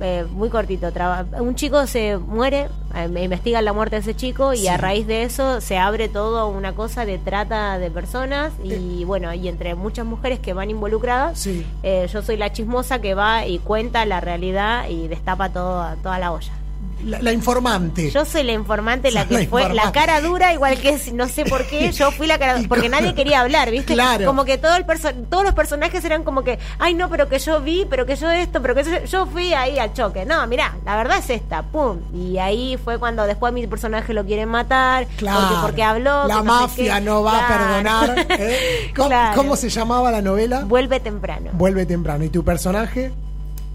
eh, muy cortito. traba- un chico se muere, eh, me investiga la muerte de ese chico y Sí. a raíz de eso se abre todo una cosa de trata de personas y bueno, y entre muchas mujeres que van involucradas, Sí. eh, yo soy la chismosa que va y cuenta la realidad y destapa todo, toda la olla. La, la informante. Yo soy la informante, la que la fue la cara dura, igual que no sé por qué, yo fui la cara dura, porque nadie quería hablar, ¿viste? Claro. Como que todo el perso- todos los personajes eran como que, ay no, pero que yo vi, pero que yo esto, pero que yo, yo fui ahí al choque. No, mirá, la verdad es esta, pum. Y ahí fue cuando después mi personaje lo quieren matar, Claro. porque, porque habló. La no mafia no va a perdonar. ¿eh? ¿Cómo, Claro. cómo se llamaba la novela? Vuelve temprano. Vuelve temprano. ¿Y tu personaje?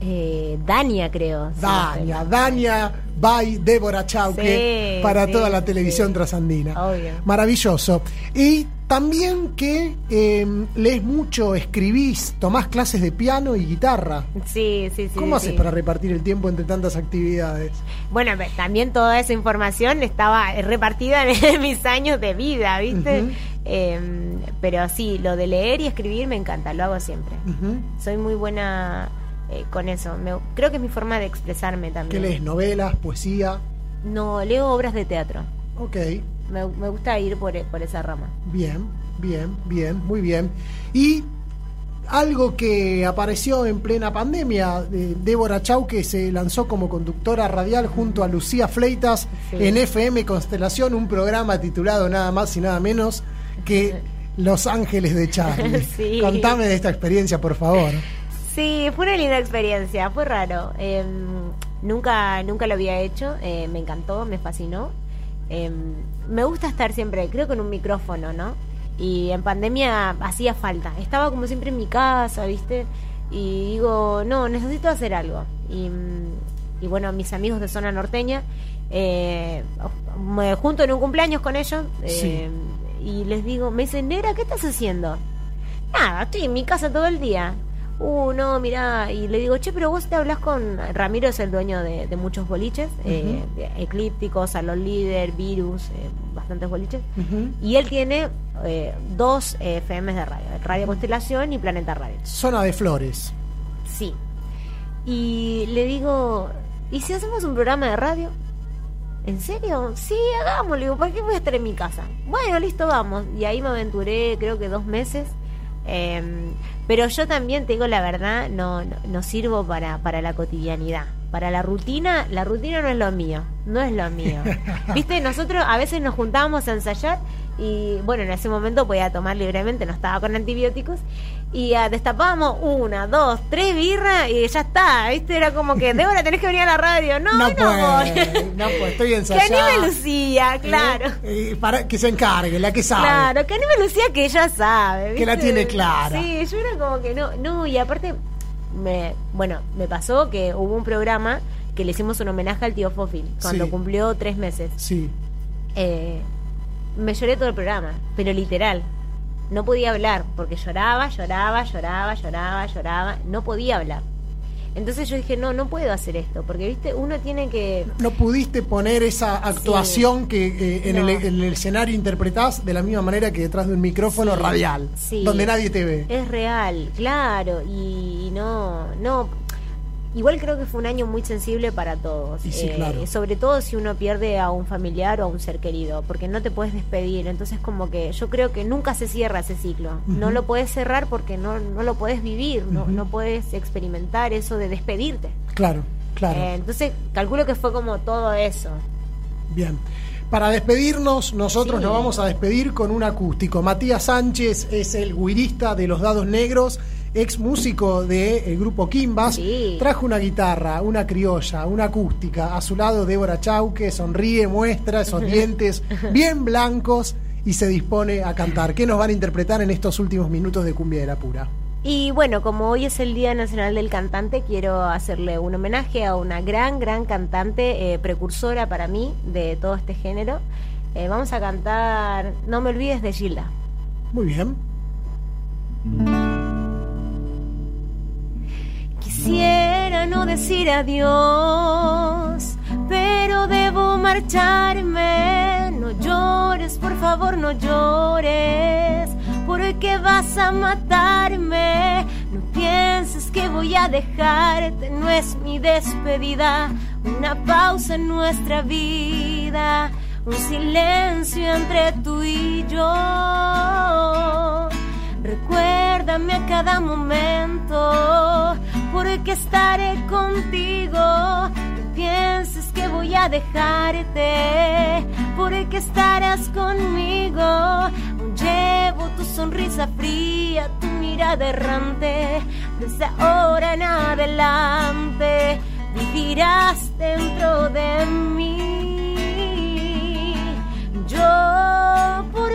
Eh, Dania, creo. sí, Dania. Dania by Débora Chauque Sí, para sí, toda la televisión trasandina. Obvio. Maravilloso. Y también que eh, lees mucho, escribís, tomás clases de piano y guitarra. Sí, sí, sí. ¿Cómo haces para repartir el tiempo entre tantas actividades? Bueno, también toda esa información estaba repartida en mis años de vida, ¿viste? Eh, pero sí, lo de leer y escribir me encanta, lo hago siempre. Soy muy buena eh, con eso. Me- creo que es mi forma de expresarme ¿Qué también. lees? ¿Novelas? ¿Poesía? No, leo obras de teatro. Ok. me, me gusta ir por, por esa rama. Bien, bien, bien, muy bien. Y algo que apareció en plena pandemia, de Débora Chau, que se lanzó como conductora radial junto a Lucía Fleitas Sí. en FM Constelación, un programa titulado nada más y nada menos que Los Ángeles de Charlie. Sí. Contame de esta experiencia, por favor. Sí, fue una linda experiencia, fue raro. Eh, nunca, nunca lo había hecho, eh, me encantó, me fascinó. Eh, me gusta estar siempre, creo que en un micrófono, ¿no? Y en pandemia hacía falta. Estaba como siempre en mi casa, ¿viste? Y digo, no, necesito hacer algo. Y, mm, y bueno, mis amigos de zona norteña, eh, me junto en un cumpleaños con ellos eh, y les digo, me dicen, Negra, ¿qué estás haciendo? Nada, estoy en mi casa todo el día. Uh, no, mira, y le digo, che, pero vos te hablas con Ramiro, es el dueño de, de muchos boliches, eh, Eclípticos, Salón Líder, Virus, eh, bastantes boliches. Y él tiene eh, dos FMs de radio, Radio Constelación y Planeta Radio. Zona de Flores. Sí. Y le digo, ¿y si hacemos un programa de radio? ¿En serio? Sí, hagámoslo. Digo, ¿para qué voy a estar en mi casa? Bueno, listo, vamos. Y ahí me aventuré, creo que dos meses. Eh, pero yo también, te digo la verdad, no, no, no sirvo para, para la cotidianidad. Para la rutina, la rutina no es lo mío. No es lo mío. Viste, nosotros a veces nos juntábamos a ensayar y bueno, en ese momento podía tomar libremente, no estaba con antibióticos. Y destapábamos una, dos, tres birras y ya está. ¿Viste? Era como que, Débora, tenés que venir a la radio. No, no, No no puede, estoy Que ensayando. anime Lucía, claro. Eh, para que se encargue, la que sabe. Claro, que anime Lucía que ella sabe. Que la tiene clara. Sí, yo era como que no, no, y aparte, me, bueno, me pasó que hubo un programa que le hicimos un homenaje al tío Fofil cuando Sí. cumplió tres meses. Sí. Eh, me lloré todo el programa, pero literal. No podía hablar porque lloraba, lloraba, lloraba, lloraba, lloraba. No podía hablar. Entonces yo dije, no, no puedo hacer esto, porque viste, uno tiene que... No pudiste poner esa actuación que eh, en, No. el, en el escenario interpretás de la misma manera que detrás de un micrófono Sí, radial, sí. donde nadie te ve. Es real, claro, y no, no. Igual creo que fue un año muy sensible para todos. Y sí, Eh, claro. Sobre todo si uno pierde a un familiar o a un ser querido, porque no te puedes despedir. Entonces, como que yo creo que nunca se cierra ese ciclo. No lo puedes cerrar porque no, no lo puedes vivir, no, no puedes experimentar eso de despedirte. Claro, claro. Eh, entonces, calculo que fue como todo eso. Bien. Para despedirnos, nosotros Sí. nos vamos a despedir con un acústico. Matías Sánchez es el guirista de Los Dados Negros, ex músico del grupo Kimbas. Trajo una guitarra, una criolla, una acústica. A su lado Débora Chauque sonríe, muestra esos dientes bien blancos y se dispone a cantar. ¿Qué nos van a interpretar en estos últimos minutos de Cumbia de la Pura? Y bueno, como hoy es el Día Nacional del Cantante, quiero hacerle un homenaje a una gran, gran cantante, eh, precursora para mí de todo este género. Eh, vamos a cantar No me olvides de Gilda. Muy bien. Quisiera no decir adiós, pero debo marcharme. No llores, por favor, no llores, porque vas a matarme. No pienses que voy a dejarte, no es mi despedida. Una pausa en nuestra vida, un silencio entre tú y yo. Recuérdame a cada momento, porque estaré contigo. No pienses que voy a dejarte, porque estarás conmigo. Llevo tu sonrisa fría, tu mirada errante. Desde ahora en adelante vivirás dentro de mí. Yo por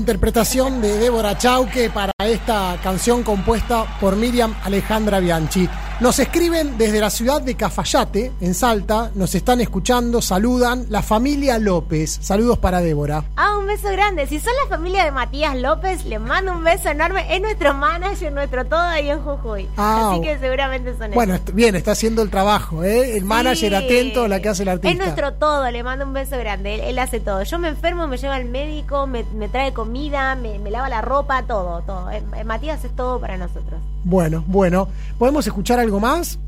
interpretación de Débora Chauque para esta canción compuesta por Miriam Alejandra Bianchi. Nos escriben desde la ciudad de Cafayate, en Salta, nos están escuchando, saludan la familia López. Saludos para Débora. Ah, un beso grande. Si son la familia de Matías López, le mando un beso enorme. Es nuestro manager, nuestro todo ahí en Jujuy. Ah, Así que seguramente son Bueno, ellos. bien, está haciendo el trabajo, ¿eh? El manager Sí. atento a la que hace el artista. Es nuestro todo, le mando un beso grande. Él, él hace todo. Yo me enfermo, me lleva al médico, me, me trae comida, me, me lava la ropa, todo, todo. Eh, eh, Matías es todo para nosotros. Bueno, bueno. ¿Podemos escuchar algo más?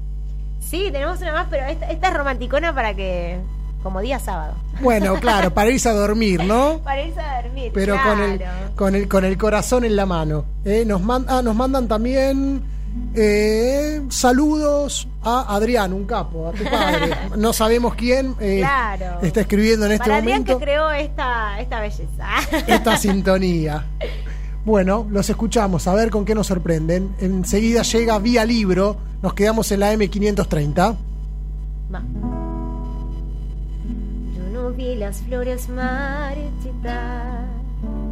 Sí, tenemos una más, pero esta, esta es romanticona para que. como día sábado. Bueno, claro, para irse a dormir, ¿no? Para irse a dormir. Pero con, el, claro. con, el, con el corazón en la mano. ¿eh? Nos, man- ah, nos mandan también eh, saludos a Adrián, un capo, a tu padre. No sabemos quién eh, Claro. está escribiendo en este Para Adrián momento que creó esta, esta belleza. esta sintonía. Bueno, los escuchamos, a ver con qué nos sorprenden. Enseguida llega vía libro, nos quedamos en la M530. Va. Yo no vi las flores marchitar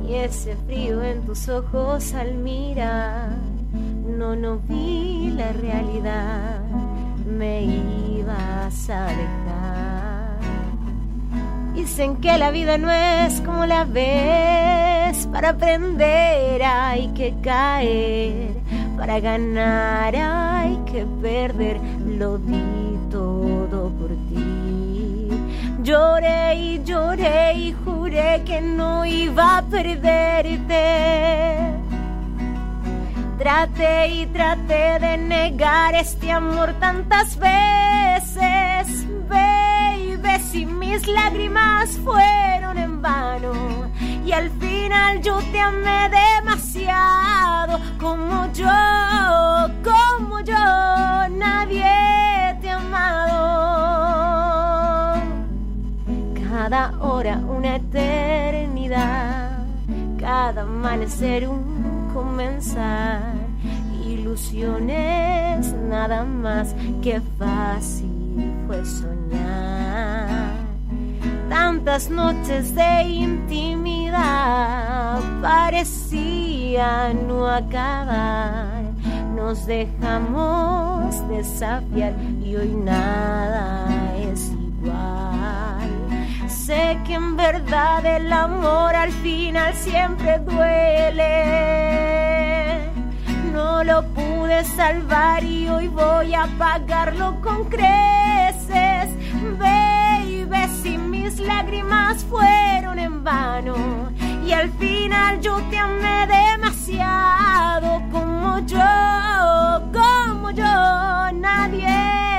y ese frío en tus ojos al mirar. No, no vi la realidad, me ibas a dejar. Dicen que la vida no es como la ves, para aprender hay que caer, para ganar hay que perder, lo di todo por ti. Lloré y lloré y juré que no iba a perderte. Traté y traté de negar este amor tantas veces, si mis lágrimas fueron en vano. Y al final yo te amé demasiado, como yo, como yo, nadie te ha amado. Cada hora una eternidad, cada amanecer un comenzar. Ilusiones nada más que fácil fue soñar. Tantas noches de intimidad parecían no acabar. Nos dejamos desafiar y hoy nada es igual. Sé que en verdad el amor al final siempre duele. No lo pude salvar y hoy voy a pagarlo con creces. Baby, si mis lágrimas fueron en vano. Y al final yo te amé demasiado como yo, como yo, nadie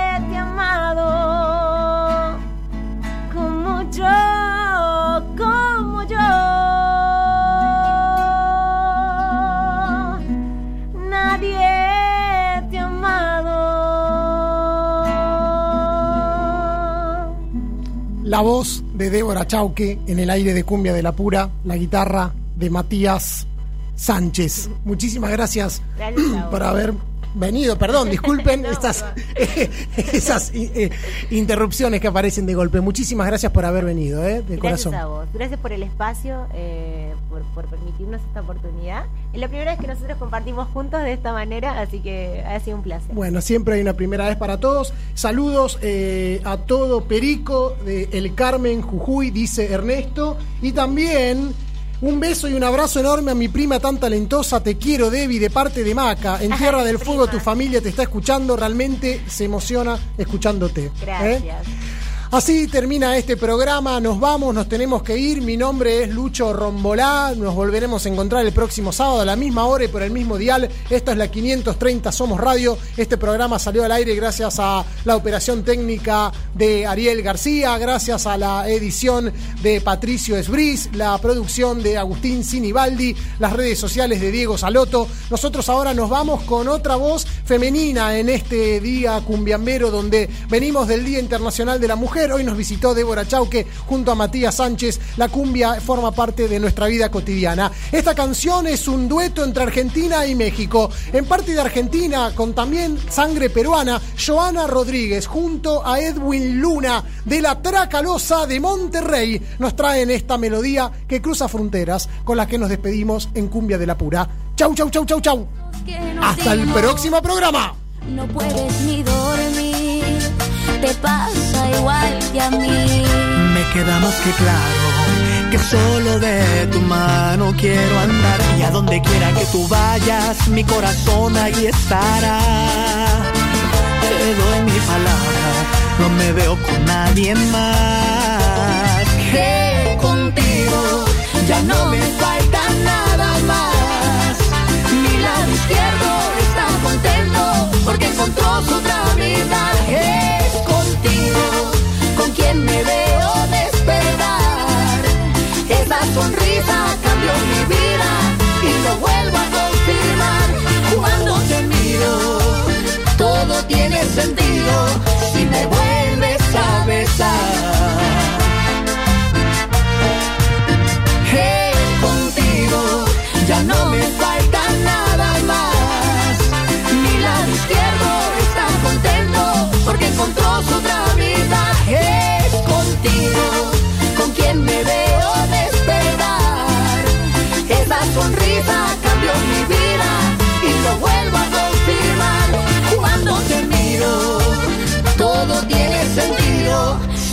La voz de Débora Chauque en el aire de Cumbia de la Pura, la guitarra de Matías Sánchez. Muchísimas gracias Gracias por haber venido. Perdón, disculpen No, estas esas eh, interrupciones que aparecen de golpe. Muchísimas gracias por haber venido, eh, de Gracias corazón. a vos, gracias por el espacio, eh, por, por permitirnos esta oportunidad. Es la primera vez que nosotros compartimos juntos de esta manera, así que ha sido un placer. Bueno, siempre hay una primera vez para todos. Saludos eh, a todo Perico de El Carmen Jujuy, dice Ernesto. Y también un beso y un abrazo enorme a mi prima tan talentosa. Te quiero, Debbie, de parte de Maca. En Tierra del Fuego tu familia te está escuchando. Realmente se emociona escuchándote. ¿eh? Así termina este programa, nos vamos, nos tenemos que ir. Mi nombre es Lucho Rombolá, nos volveremos a encontrar el próximo sábado a la misma hora y por el mismo dial. Esta es la 530 Somos Radio. Este programa salió al aire gracias a la operación técnica de Ariel García, gracias a la edición de Patricio Esbris, la producción de Agustín Sinibaldi, las redes sociales de Diego Saloto. Nosotros ahora nos vamos con otra voz femenina en este día cumbiambero donde venimos del Día Internacional de la Mujer. Hoy nos visitó Débora Chauque junto a Matías Sánchez. La cumbia forma parte de nuestra vida cotidiana. Esta canción es un dueto entre Argentina y México. En parte de Argentina, con también sangre peruana, Joana Rodríguez junto a Edwin Luna de la Tracalosa de Monterrey nos traen esta melodía que cruza fronteras con la que nos despedimos en Cumbia de la Pura. Chau, chau, chau, chau, chau. Hasta el próximo programa. No puedes ni dormir, te pasa igual que a mí. Me queda más que claro que solo de tu mano quiero andar y a donde quiera que tú vayas, mi corazón ahí estará. Te doy mi palabra, no me veo con nadie más.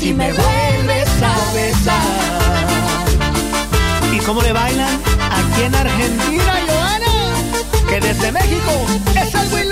Si me vuelves a besar. ¿Y cómo le bailan aquí en Argentina, Joana? Que desde México es algo y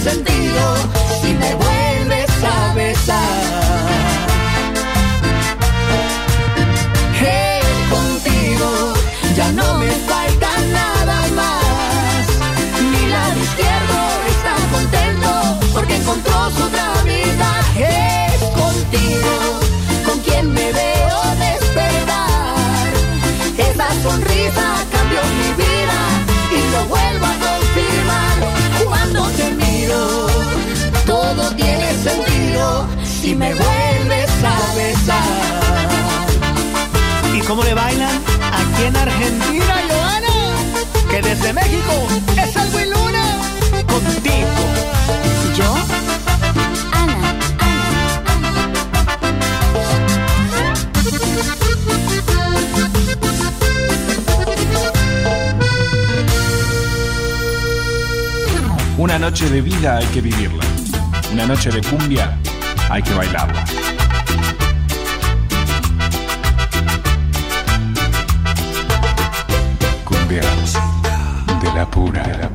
sentido si me vuelves a besar. Hey, contigo ya no me falta nada más. Mi lado izquierdo está contento porque encontró su mitad. Es contigo con quien me veo despertar. Esa sonrisa cambió mi vida y lo vuelvo a me vuelves a besar. ¿Y cómo le bailan aquí en Argentina, Joana? Que desde México es algo y luna contigo. ¿Yo? Una noche de vida hay que vivirla. Una noche de cumbia hay que bailarla. Cumbias de la pura,